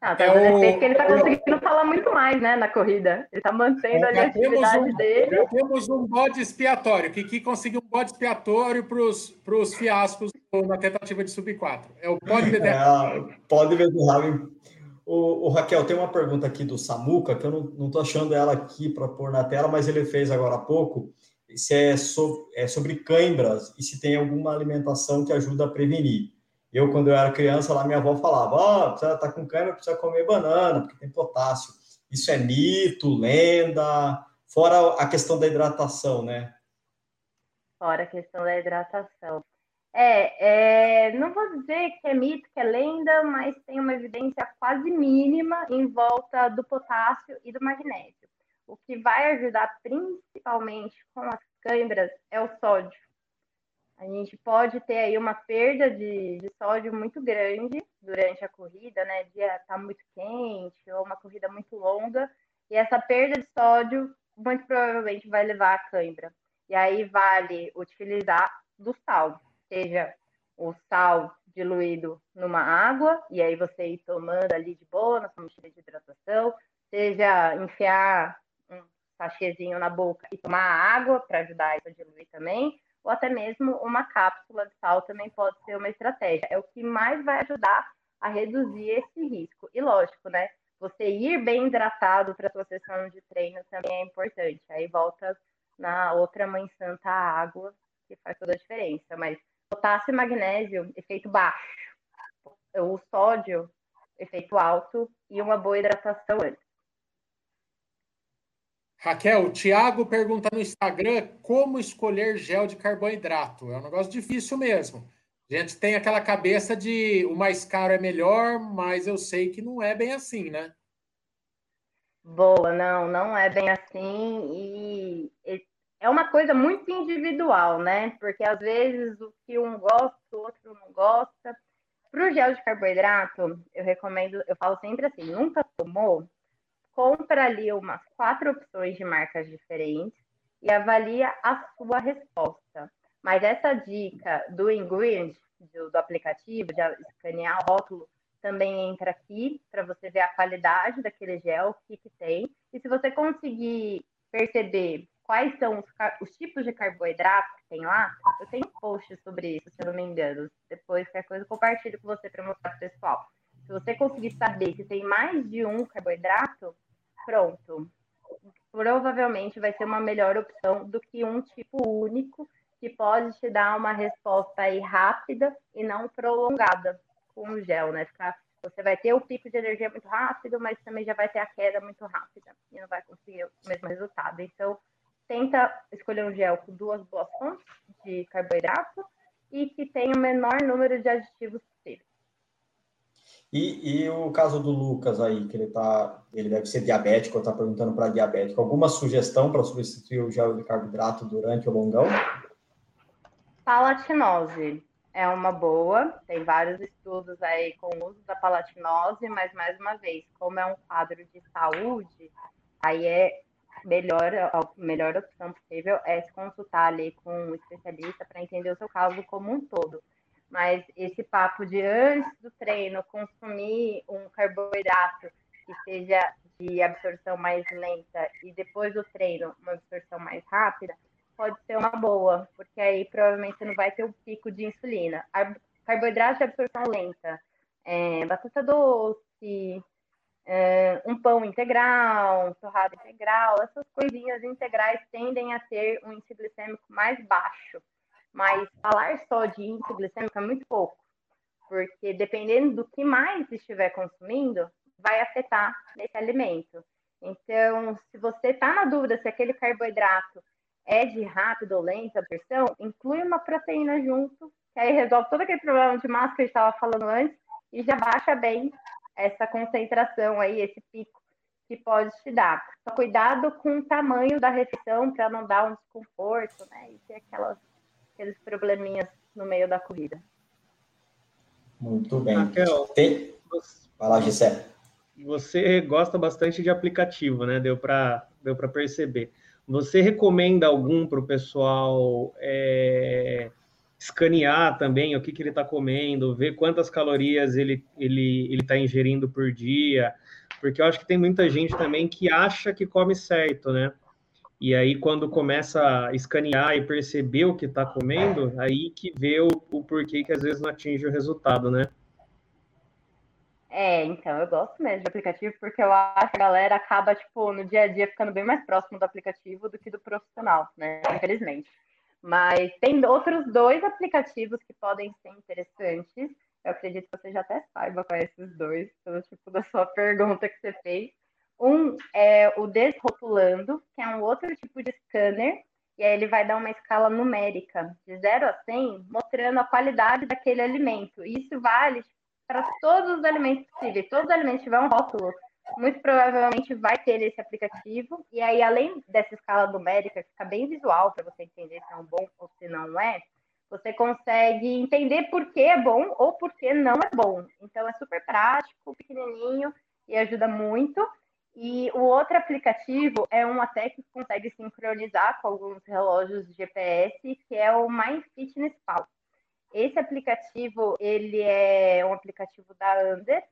Ah, tá é dando efeito que ele está conseguindo falar muito mais, né, na corrida. Ele está mantendo ali a atividade um, dele. Já temos um bode expiatório. que que conseguiu um bode expiatório para os fiascos na tentativa de sub 4. É o pode beterraba. [laughs] É, pode beterraba. O, o, Raquel, tem uma pergunta aqui do Samuca, que eu não estou achando ela aqui para pôr na tela, mas ele fez agora há pouco se é, so, é sobre cãibras e se tem alguma alimentação que ajuda a prevenir. Eu, quando eu era criança, lá minha avó falava, ó, oh, tá com cãibra, precisa comer banana, porque tem potássio. Isso é mito, lenda, fora a questão da hidratação, né? Fora a questão da hidratação. É, é, não vou dizer que é mito, que é lenda, mas tem uma evidência quase mínima em volta do potássio e do magnésio. O que vai ajudar principalmente com as câimbras é o sódio. A gente pode ter aí uma perda de, de sódio muito grande durante a corrida, né? Dia tá muito quente ou uma corrida muito longa, e essa perda de sódio muito provavelmente vai levar a cãibra. E aí vale utilizar do sal, seja o sal diluído numa água, e aí você ir tomando ali de boa na sua mochila de hidratação, seja enfiar sachêzinho na boca e tomar água para ajudar a diluir também, ou até mesmo uma cápsula de sal também pode ser uma estratégia. É o que mais vai ajudar a reduzir esse risco. E lógico, né? Você ir bem hidratado para sua sessão de treino também é importante. Aí volta na outra mãe santa a água, que faz toda a diferença. Mas potássio e magnésio, efeito baixo. O sódio, efeito alto e uma boa hidratação antes. Raquel, o Thiago pergunta no Instagram como escolher gel de carboidrato. É um negócio difícil mesmo. A gente tem aquela cabeça de o mais caro é melhor, mas eu sei que não é bem assim, né? Boa, não, não é bem assim. E é uma coisa muito individual, né? Porque às vezes o que um gosta, o outro não gosta. Para o gel de carboidrato, eu recomendo, eu falo sempre assim: nunca tomou? Compra ali umas quatro opções de marcas diferentes e avalia a sua resposta. Mas essa dica do ingredient, do, do aplicativo, de escanear o rótulo, também entra aqui para você ver a qualidade daquele gel, o que, que tem. E se você conseguir perceber quais são os, os, tipos de carboidrato que tem lá, eu tenho um post sobre isso, se eu não me engano. Depois, qualquer coisa, eu compartilho com você para mostrar para o pessoal. Se você conseguir saber que tem mais de um carboidrato, pronto. Provavelmente vai ser uma melhor opção do que um tipo único, que pode te dar uma resposta aí rápida e não prolongada com o gel, né? Ficar, você vai ter o pico de energia muito rápido, mas também já vai ter a queda muito rápida e não vai conseguir o mesmo resultado. Então, tenta escolher um gel com duas boas fontes de carboidrato e que tenha o menor número de aditivos. E, e, o caso do Lucas aí, que ele tá, ele deve ser diabético, está perguntando para diabético. Alguma sugestão para substituir o gel de carboidrato durante o longão? Palatinose é uma boa, tem vários estudos aí com o uso da palatinose, mas mais uma vez, como é um quadro de saúde, aí é melhor, a melhor opção possível é se consultar ali com um especialista para entender o seu caso como um todo. Mas esse papo de antes do treino consumir um carboidrato que seja de absorção mais lenta e depois do treino uma absorção mais rápida, pode ser uma boa, porque aí provavelmente você não vai ter o pico de insulina. Carboidrato de absorção lenta, é, batata doce, é, um pão integral, um torrado integral, essas coisinhas integrais tendem a ter um índice glicêmico mais baixo. Mas falar só de índice glicêmico é muito pouco, porque dependendo do que mais estiver consumindo, vai afetar nesse alimento. Então, se você está na dúvida se aquele carboidrato é de rápida ou lenta absorção, inclui uma proteína junto, que aí resolve todo aquele problema de massa que a gente estava falando antes e já baixa bem essa concentração aí, esse pico que pode te dar. Só cuidado com o tamanho da refeição para não dar um desconforto, né? E ter aquelas, aqueles probleminhas no meio da corrida. Muito bem. Raquel, Tem... Fala, Gisele. Você gosta bastante de aplicativo, né? Deu para deu perceber. Você recomenda algum para o pessoal é, escanear também o que, que ele está comendo, ver quantas calorias ele ele ele está ingerindo por dia? Porque eu acho que tem muita gente também que acha que come certo, né? E aí, quando começa a escanear e perceber o que está comendo, aí que vê o, o porquê que às vezes não atinge o resultado, né? É, então, eu gosto mesmo de aplicativo porque eu acho que a galera acaba, tipo, no dia a dia ficando bem mais próximo do aplicativo do que do profissional, né? Infelizmente. Mas tem outros dois aplicativos que podem ser interessantes. Eu acredito que você já até saiba quais esses dois, pelo tipo da sua pergunta que você fez. Um é o Desrotulando, que é um outro tipo de scanner, e aí ele vai dar uma escala numérica de 0 a 100, mostrando a qualidade daquele alimento. E isso vale para todos os alimentos possíveis. Todos os alimentos tiver um rótulo, muito provavelmente vai ter esse aplicativo. E aí, além dessa escala numérica, que fica bem visual para você entender se é um bom ou se não é, você consegue entender por que é bom ou por que não é bom. Então, é super prático, pequenininho e ajuda muito. E o outro aplicativo é um até que consegue sincronizar com alguns relógios de GPS, que é o MyFitnessPal. Esse aplicativo, ele é um aplicativo da Under,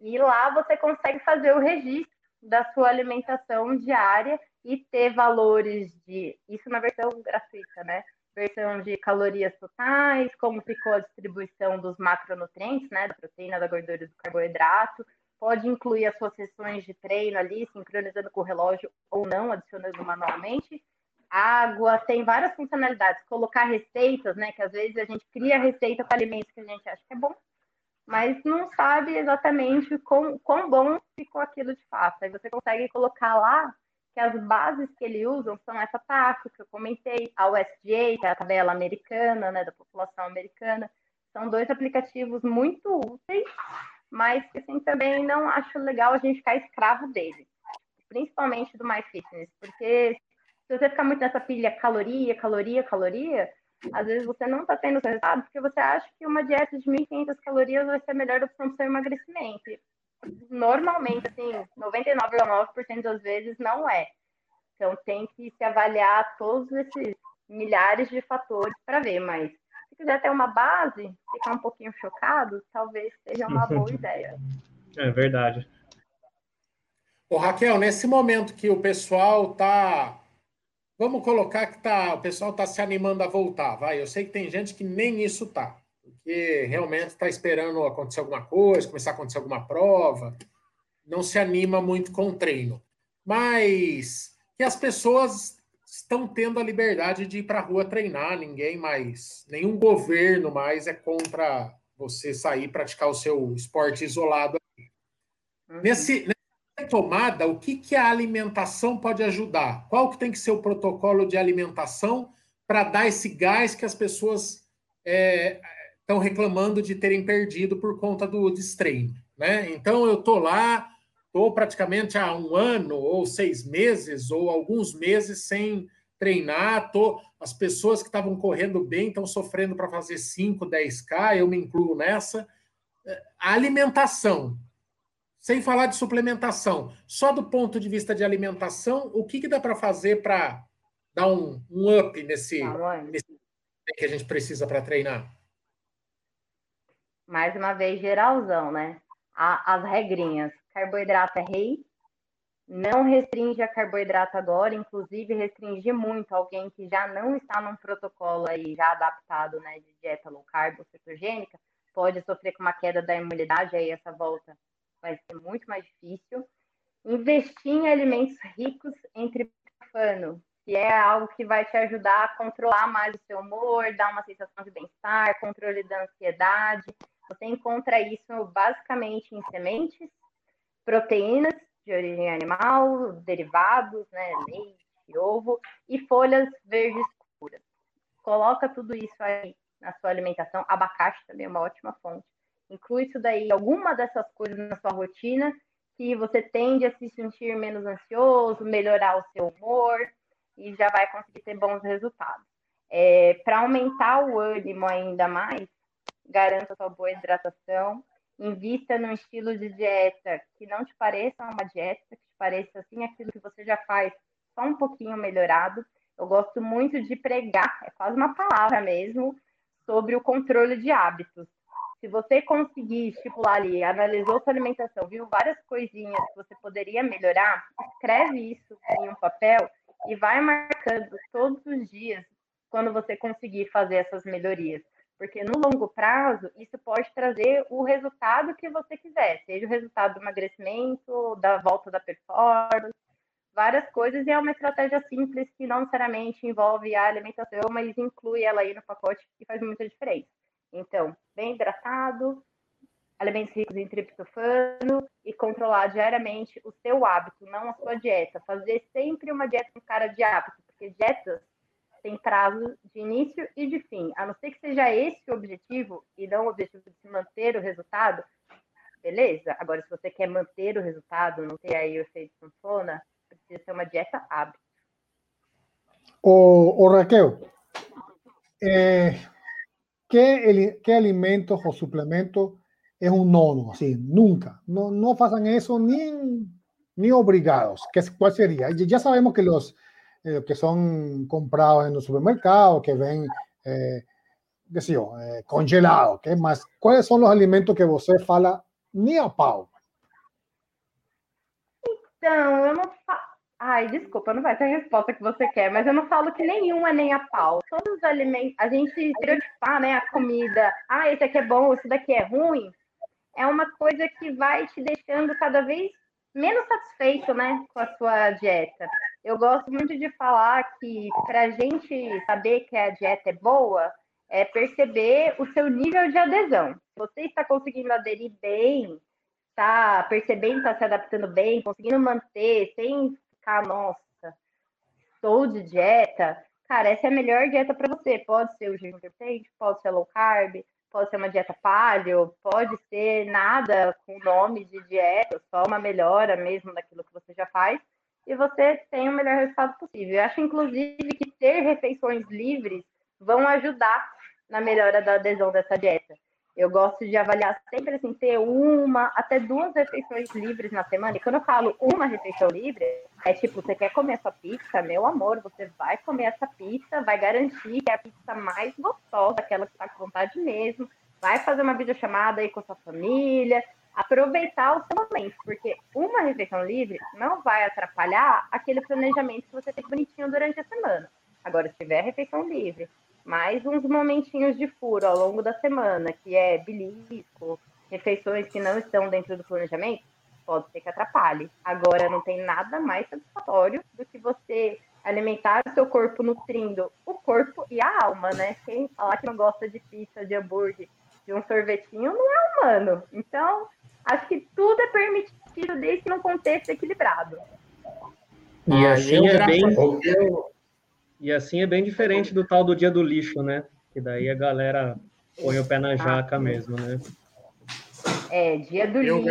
e lá você consegue fazer o registro da sua alimentação diária e ter valores de, isso na versão gratuita, né? Versão de calorias totais, como ficou a distribuição dos macronutrientes, né? Da proteína, da gordura e do carboidrato. Pode incluir as suas sessões de treino ali, sincronizando com o relógio ou não, adicionando manualmente água, tem várias funcionalidades. Colocar receitas, né? Que às vezes a gente cria receita para alimentos que a gente acha que é bom, mas não sabe exatamente quão, quão bom ficou aquilo de fato. Aí você consegue colocar lá que as bases que ele usam são essa taxa que eu comentei, a USDA, que é a tabela americana, né, da população americana. São dois aplicativos muito úteis, mas assim, também não acho legal a gente ficar escravo deles, principalmente do MyFitness, porque se você ficar muito nessa pilha caloria, caloria, caloria, às vezes você não está tendo resultado porque você acha que uma dieta de 1.500 calorias vai ser a melhor opção para o seu emagrecimento. Normalmente, assim, 99,9% das vezes não é. Então, tem que se avaliar todos esses milhares de fatores para ver, mas quiser ter uma base, ficar um pouquinho chocado, talvez seja uma boa [laughs] ideia. É verdade. Ô, Raquel, nesse momento que o pessoal está Vamos colocar que tá, o pessoal está se animando a voltar, vai. Eu sei que tem gente que nem isso tá, porque realmente está esperando acontecer alguma coisa, começar a acontecer alguma prova, não se anima muito com o treino. Mas que as pessoas estão tendo a liberdade de ir para a rua treinar, ninguém mais, nenhum governo mais é contra você sair e praticar o seu esporte isolado. Uhum. Nesse, nessa retomada, o que, que a alimentação pode ajudar? Qual que tem que ser o protocolo de alimentação para dar esse gás que as pessoas estão é, reclamando de terem perdido por conta do destreino? Né? Então, eu estou lá, estou praticamente há um ano, ou seis meses, ou alguns meses sem treinar, tô, as pessoas que estavam correndo bem estão sofrendo para fazer 5, 10K, eu me incluo nessa. A alimentação, sem falar de suplementação, só do ponto de vista de alimentação, o que, que dá para fazer para dar um, um, up nesse, tá nesse que a gente precisa para treinar? Mais uma vez, geralzão, né? as regrinhas. Carboidrato é rei, não restringe a carboidrato agora, inclusive restringir muito alguém que já não está num protocolo aí já adaptado, né, de dieta low carb ou cetogênica, pode sofrer com uma queda da imunidade, aí essa volta vai ser muito mais difícil. Investir em alimentos ricos em triptofano, que é algo que vai te ajudar a controlar mais o seu humor, dar uma sensação de bem-estar, controle da ansiedade. Você encontra isso basicamente em sementes, proteínas de origem animal, derivados, né, leite, ovo e folhas verdes escuras. Coloca tudo isso aí na sua alimentação. Abacate também é uma ótima fonte inclui isso daí, alguma dessas coisas na sua rotina, que você tende a se sentir menos ansioso, melhorar o seu humor e já vai conseguir ter bons resultados. É, Para aumentar o ânimo ainda mais, garanta sua boa hidratação, invista num estilo de dieta que não te pareça uma dieta, que te pareça assim aquilo que você já faz, só um pouquinho melhorado. Eu gosto muito de pregar, é quase uma palavra mesmo, sobre o controle de hábitos. Se você conseguir estipular ali, analisou sua alimentação, viu várias coisinhas que você poderia melhorar, escreve isso em um papel e vai marcando todos os dias quando você conseguir fazer essas melhorias. Porque no longo prazo, isso pode trazer o resultado que você quiser, seja o resultado do emagrecimento, da volta da performance, várias coisas, e é uma estratégia simples que não necessariamente envolve a alimentação, mas inclui ela aí no pacote e faz muita diferença. Então, bem hidratado, alimentos ricos em triptofano e controlar diariamente o seu hábito, não a sua dieta. Fazer sempre uma dieta com cara de hábito, porque dietas têm prazo de início e de fim. A não ser que seja esse o objetivo e não o objetivo de se manter o resultado, beleza. Agora, se você quer manter o resultado, não ter aí o efeito sanfona, precisa ser uma dieta hábito. O, o Raquel, é, ¿qué, qué alimentos o suplementos es un nono? Así, nunca. No, no pasan eso ni, ni obligados. ¿Qué, ¿Cuál sería? Ya sabemos que los eh, que son comprados en los supermercados, que ven, eh, qué sé yo, eh, congelados, ¿qué más? ¿Cuáles son los alimentos que você fala ni a pau? Então, eu não, Ai, desculpa, não vai ter a resposta que você quer, mas eu não falo que nenhum é nem a pau. Todos os alimentos, a gente estereotipar, né, a comida, ah, esse aqui é bom, esse daqui é ruim, é uma coisa que vai te deixando cada vez menos satisfeito, né, com a sua dieta. Eu gosto muito de falar que para a gente saber que a dieta é boa, é perceber o seu nível de adesão. Você está conseguindo aderir bem, está percebendo, está se adaptando bem, conseguindo manter, sem ficar, nossa, estou de dieta, cara, essa é a melhor dieta para você. Pode ser o jejum intermitente, pode ser low carb, pode ser uma dieta paleo, pode ser nada com nome de dieta, só uma melhora mesmo daquilo que você já faz, e você tem o melhor resultado possível. Eu acho, inclusive, que ter refeições livres vão ajudar na melhora da adesão dessa dieta. Eu gosto de avaliar sempre assim, ter uma até duas refeições livres na semana. E quando eu falo uma refeição livre, é tipo, você quer comer essa pizza, meu amor, você vai comer essa pizza, vai garantir que é a pizza mais gostosa, aquela que está com vontade mesmo. Vai fazer uma videochamada aí com a sua família, aproveitar o seu momento, porque uma refeição livre não vai atrapalhar aquele planejamento que você tem bonitinho durante a semana. Agora, se tiver refeição livre, mais uns momentinhos de furo ao longo da semana, que é belisco, refeições que não estão dentro do planejamento, pode ser que atrapalhe. Agora, não tem nada mais satisfatório do que você alimentar o seu corpo nutrindo o corpo e a alma, né? Quem falar que não gosta de pizza, de hambúrguer, de um sorvetinho, não é humano. Então, acho que tudo é permitido preciso desse num contexto equilibrado. E ah, assim é bem. E assim é bem diferente do tal do dia do lixo, né? Que daí a galera põe o pé na jaca ah, mesmo, né? É, dia do eu lixo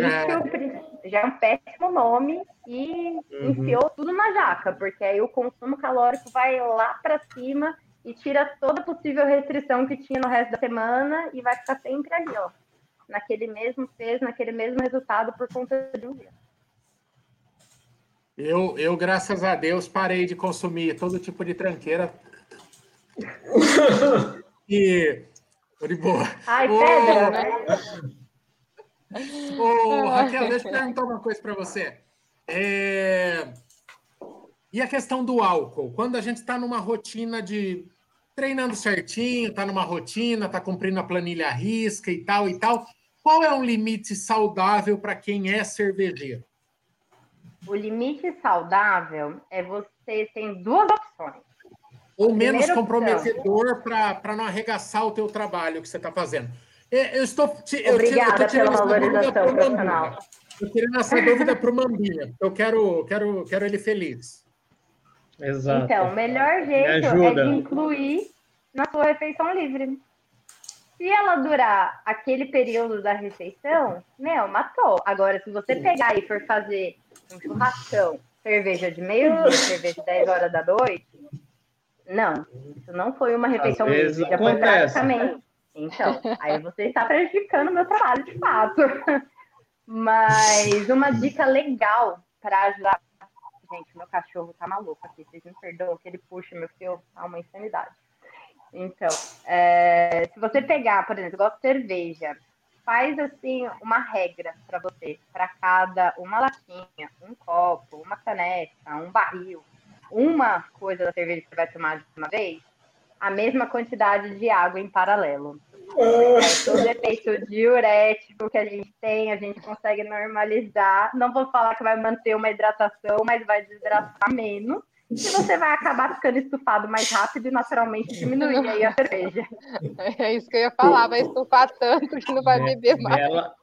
já é um péssimo nome e uhum. enfiou tudo na jaca, porque aí o consumo calórico vai lá para cima e tira toda possível restrição que tinha no resto da semana e vai ficar sempre ali, ó, naquele mesmo peso, naquele mesmo resultado por conta de um dia. Eu, eu, graças a Deus, parei de consumir todo tipo de tranqueira. [laughs] e. Tô de boa. Ai, pedra, né? Ô, Raquel, deixa eu perguntar uma coisa para você. É... E a questão do álcool? Quando a gente está numa rotina de treinando certinho, está numa rotina, está cumprindo a planilha risca e tal e tal, qual é um limite saudável para quem é cervejeiro? O limite saudável é você tem duas opções. Ou menos comprometedor para não arregaçar o teu trabalho que você está fazendo. É, eu estou. Eu, Obrigada eu pela valorização profissional. Eu tirando essa dúvida para o Mambinha. Eu quero, quero, quero ele feliz. Exato. Então, o melhor jeito é de incluir na sua refeição livre. Se ela durar aquele período da refeição, meu, matou. Agora, se você pegar e for fazer um churrascão, cerveja de meio-dia, cerveja de 10 horas da noite, não, isso não foi uma refeição. Já foi praticamente então, aí você está prejudicando o meu trabalho de fato. [laughs] Mas uma dica legal para ajudar. Gente, meu cachorro tá maluco aqui, vocês me perdoam que ele puxa meu fio, tá uma insanidade. Então, é, se você pegar, por exemplo, igual cerveja, faz assim uma regra para você, para cada uma latinha, um copo, uma caneca, um barril, uma coisa da cerveja que você vai tomar de uma vez, a mesma quantidade de água em paralelo. É, todo efeito diurético que a gente tem, a gente consegue normalizar. Não vou falar que vai manter uma hidratação, mas vai desidratar menos. E você vai acabar ficando estufado mais rápido e naturalmente diminuir aí a cerveja. É isso que eu ia falar, vai estufar tanto que não vai beber mais. Bela,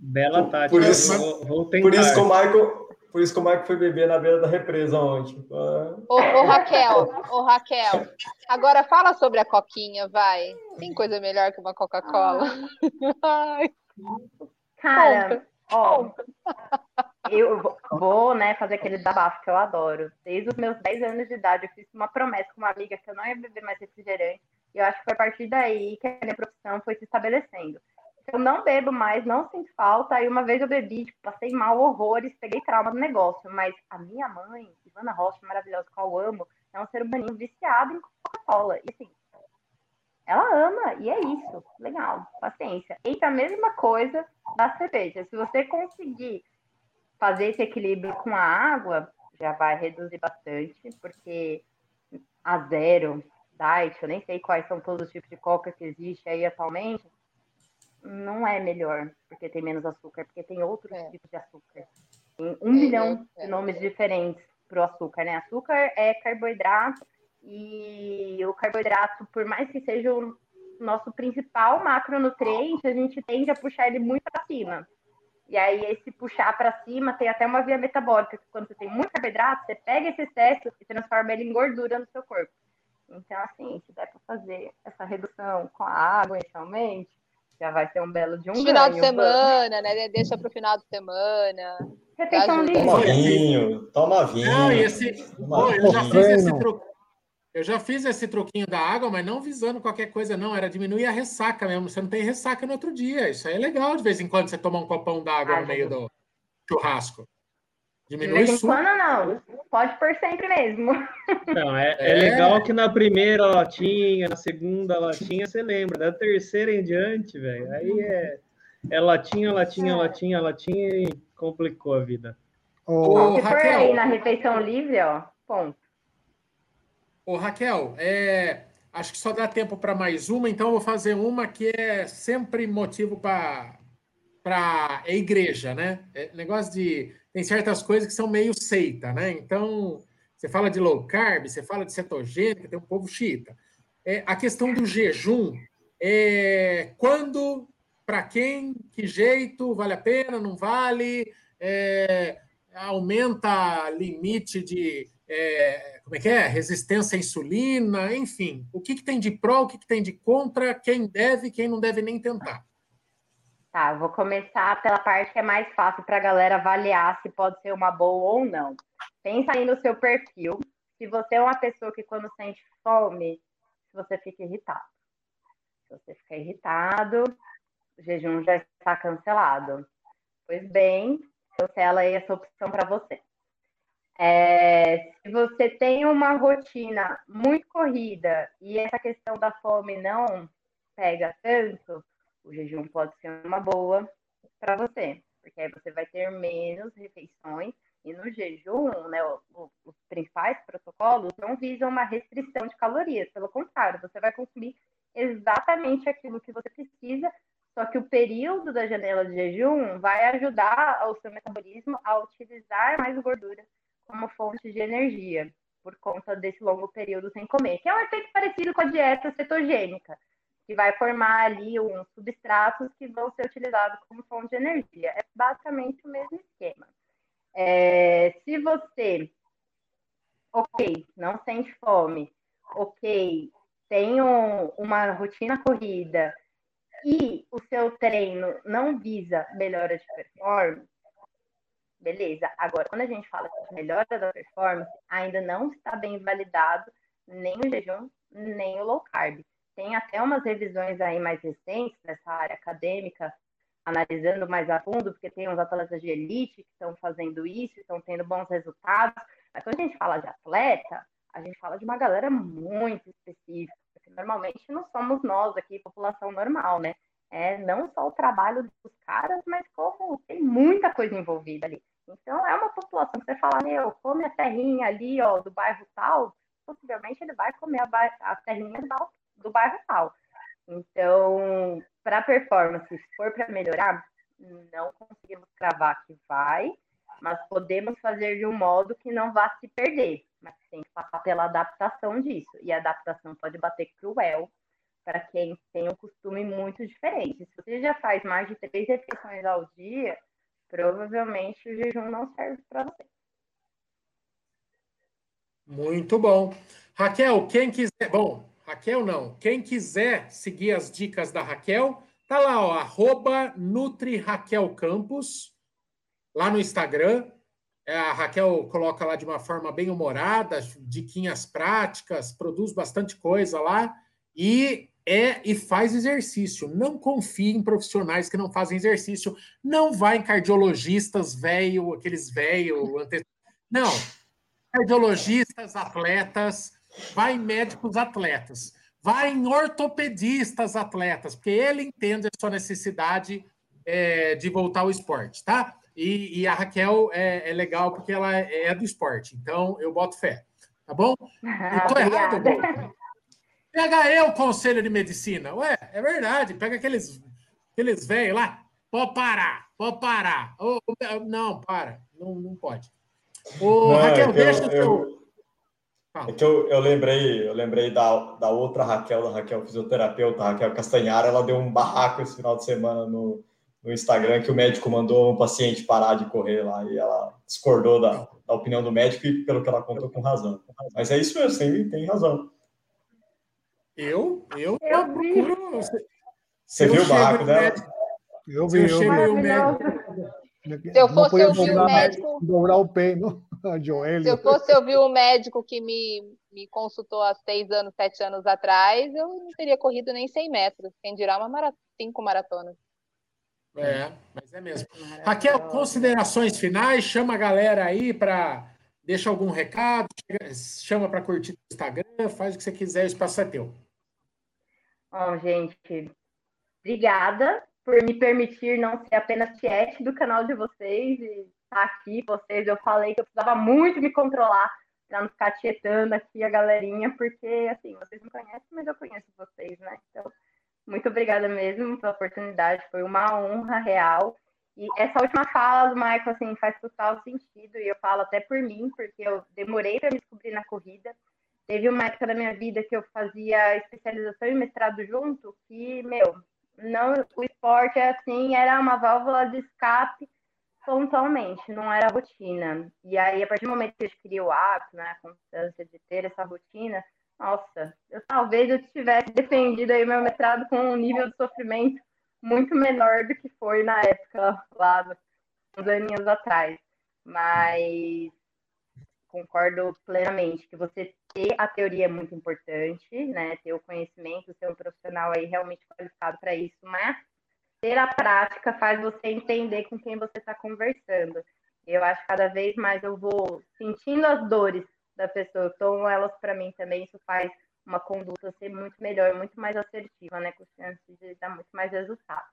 bela tática. Por isso, vou, vou por isso que o Michael, por isso que o Marco foi beber na beira da represa ontem. Ô, ô, Raquel, ô Raquel, agora fala sobre a coquinha, vai. Tem coisa melhor que uma Coca-Cola? Cara, ó, eu vou, né, fazer aquele desabafo que eu adoro. Desde os meus 10 anos de idade, eu fiz uma promessa com uma amiga que eu não ia beber mais refrigerante. E eu acho que foi a partir daí que a minha profissão foi se estabelecendo eu não bebo mais, não sinto falta. Aí uma vez eu bebi, tipo, passei mal horrores, peguei trauma do negócio. Mas a minha mãe, Ivana Rocha, maravilhosa, que eu amo, é um ser humano viciado em Coca-Cola. E assim, ela ama, e é isso. Legal, paciência. Entra a mesma coisa da cerveja. Se você conseguir fazer esse equilíbrio com a água, já vai reduzir bastante, porque a zero, diet, eu nem sei quais são todos os tipos de coca que existe aí atualmente, não é melhor, porque tem menos açúcar, porque tem outros é. tipos de açúcar. Tem um é, milhão é, de nomes diferentes para o açúcar, né? Açúcar é carboidrato e o carboidrato, por mais que seja o nosso principal macronutriente, a gente tende a puxar ele muito para cima. E aí, esse puxar para cima tem até uma via metabólica, que quando você tem muito carboidrato, você pega esse excesso e transforma ele em gordura no seu corpo. Então, assim, se der para fazer essa redução com a água, inicialmente, já vai ser um belo de um Final ganho, de semana, né? Deixa para o final de semana. Refeição Toma vinho, toma vinho. Não, esse... Pô, eu já fiz esse truque. Eu já fiz esse truquinho da água, mas não visando qualquer coisa, não. Era diminuir a ressaca mesmo. Você não tem ressaca no outro dia. Isso aí é legal de vez em quando você tomar um copão d'água ah, no meio do churrasco. Diminui de vez em quando não. Pode por sempre mesmo. Não, é, é, é, legal que na primeira latinha, na segunda latinha, você lembra. Da terceira em diante, velho, aí é, é latinha, latinha, latinha, latinha e complicou a vida. Ô, Se Raquel, aí na refeição livre, ó, ponto. Ô, Raquel, é, acho que só dá tempo para mais uma, então eu vou fazer uma que é sempre motivo para para é igreja, né? É negócio de tem certas coisas que são meio seita, né? Então, você fala de low carb, você fala de cetogênica, tem um povo xiita. É, a questão do jejum, é, quando, para quem, que jeito, vale a pena, não vale? é, aumenta limite de é, como é que é? Resistência à insulina, enfim. O que, que tem de pró, o que, que tem de contra, quem deve, quem não deve nem tentar. Tá, vou começar pela parte que é mais fácil para a galera avaliar se pode ser uma boa ou não. Pensa aí no seu perfil. Se você é uma pessoa que quando sente fome, você fica irritado. Se você fica irritado, o jejum já está cancelado. Pois bem, cancela aí essa opção para você. É, se você tem uma rotina muito corrida e essa questão da fome não pega tanto, o jejum pode ser uma boa para você, porque aí você vai ter menos refeições e no jejum, né, os principais protocolos não visam uma restrição de calorias, pelo contrário, você vai consumir exatamente aquilo que você precisa, só que o período da janela de jejum vai ajudar o seu metabolismo a utilizar mais gordura como fonte de energia, por conta desse longo período sem comer, que é um efeito parecido com a dieta cetogênica, que vai formar ali uns substratos que vão ser utilizados como fonte de energia. É basicamente o mesmo esquema. É, se você, ok, não sente fome, ok, tem um, uma rotina corrida e o seu treino não visa melhora de performance, beleza. Agora, quando a gente fala de melhora da performance, ainda não está bem validado nem o jejum, nem o low carb. Tem até umas revisões aí mais recentes nessa área acadêmica, analisando mais a fundo, porque tem uns atletas de elite que estão fazendo isso, estão tendo bons resultados. Mas quando a gente fala de atleta, a gente fala de uma galera muito específica, porque normalmente não somos nós aqui, população normal, né? É não só o trabalho dos caras, mas como tem muita coisa envolvida ali. Então, é uma população que você fala, meu, come a terrinha ali, ó, do bairro tal, possivelmente ele vai comer a, a terrinha do, do bairro tal. Então, para performance, se for para melhorar, não conseguimos cravar que vai, mas podemos fazer de um modo que não vá se perder, mas tem que passar pela adaptação disso. E a adaptação pode bater cruel para quem tem um costume muito diferente. Se você já faz mais de três refeições ao dia, provavelmente o jejum não serve para você. Muito bom. Raquel, quem quiser. Bom, Raquel não. Quem quiser seguir as dicas da Raquel, tá lá, ó, arroba Nutri Raquel Campos, lá no Instagram. É, a Raquel coloca lá de uma forma bem humorada, diquinhas práticas, produz bastante coisa lá. E é e faz exercício. Não confie em profissionais que não fazem exercício. Não vai em cardiologistas velho, aqueles velho. Não. Cardiologistas, atletas, vai em médicos atletas, vai em ortopedistas atletas, porque ele entende a sua necessidade é, de voltar ao esporte, tá? E, e a Raquel é, é, legal porque ela é do esporte, então eu boto fé, tá bom? [laughs] Estou errado, Pega eu, conselho de medicina. Ué, é verdade. Pega aqueles, aqueles velhos lá. Pode parar, pode parar. Oh, não, para. Não, não pode. Ô, não, Raquel, é deixa o seu. É que eu, eu lembrei, eu lembrei da, da outra Raquel, da Raquel fisioterapeuta, Raquel Castanhara, ela deu um barraco esse final de semana no, no Instagram que o médico mandou um paciente parar de correr lá e ela discordou da, da opinião do médico e pelo que ela contou com razão. Mas é isso mesmo, tem, tem razão. Eu, eu, eu procuro. Você, você viu o barraco dela? Médico, eu vi, eu, eu vi. Se eu fosse ouvir o médico. Dobrar o pé, não? [laughs] Se eu fosse ouvir o médico que me, me consultou há seis anos, sete anos atrás, eu não teria corrido nem 100 metros. Quem dirá uma maratona, cinco maratonas. É, mas é mesmo. Raquel, considerações finais, chama a galera aí para deixa algum recado, chama para curtir o Instagram, faz o que você quiser, o espaço é teu. Bom, gente, obrigada por me permitir não ser apenas tiete do canal de vocês e estar aqui. Vocês, eu falei que eu precisava muito me controlar para não ficar tietando aqui a galerinha, porque, assim, vocês me conhecem, mas eu conheço vocês, né? Então, muito obrigada mesmo pela oportunidade, foi uma honra real. E essa última fala do Michael, assim, faz total sentido, e eu falo até por mim, porque eu demorei para me descobrir na corrida, Teve uma época da minha vida que eu fazia especialização e mestrado junto, que, meu, não, o esporte assim era uma válvula de escape pontualmente, não era rotina. E aí, a partir do momento que eu adquiri o hábito, né, a constância de ter essa rotina, nossa, eu talvez eu tivesse defendido aí meu mestrado com um nível de sofrimento muito menor do que foi na época lá, uns aninhos atrás. Mas concordo plenamente que você ter a teoria é muito importante, né? Ter o conhecimento, ser um profissional aí realmente qualificado para isso, mas ter a prática faz você entender com quem você está conversando. Eu acho que cada vez mais eu vou sentindo as dores da pessoa, eu tomo elas para mim também, isso faz uma conduta ser muito melhor, muito mais assertiva, né? Com chance de dar muito mais resultado.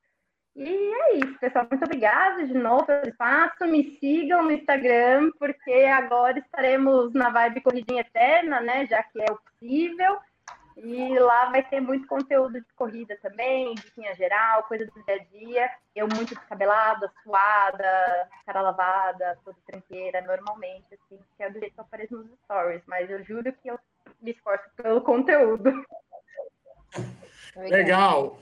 E é isso, pessoal. Muito obrigada de novo pelo espaço. Me sigam no Instagram, porque agora estaremos na vibe Corridinha Eterna, né? Já que é possível. E lá vai ter muito conteúdo de corrida também, diquinha geral, coisa do dia a dia. Eu muito descabelada, suada, cara lavada, toda tranqueira, normalmente, assim, que é do jeito que eu apareço nos stories. Mas eu juro que eu me esforço pelo conteúdo. Legal.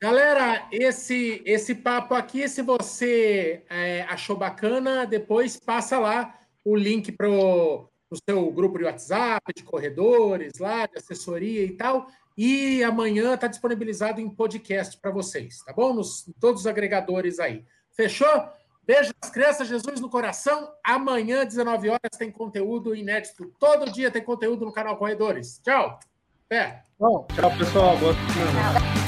Galera, esse esse papo aqui, se você é, achou bacana, depois passa lá o link para o seu grupo de WhatsApp, de corredores, lá, de assessoria e tal. E amanhã está disponibilizado em podcast para vocês, tá bom? Nos, em todos os agregadores aí. Fechou? Beijo das crianças, Jesus no coração. Amanhã, 19 horas, tem conteúdo inédito. Todo dia tem conteúdo no canal Corredores. Tchau. Até. Bom, tchau, pessoal. Boa semana.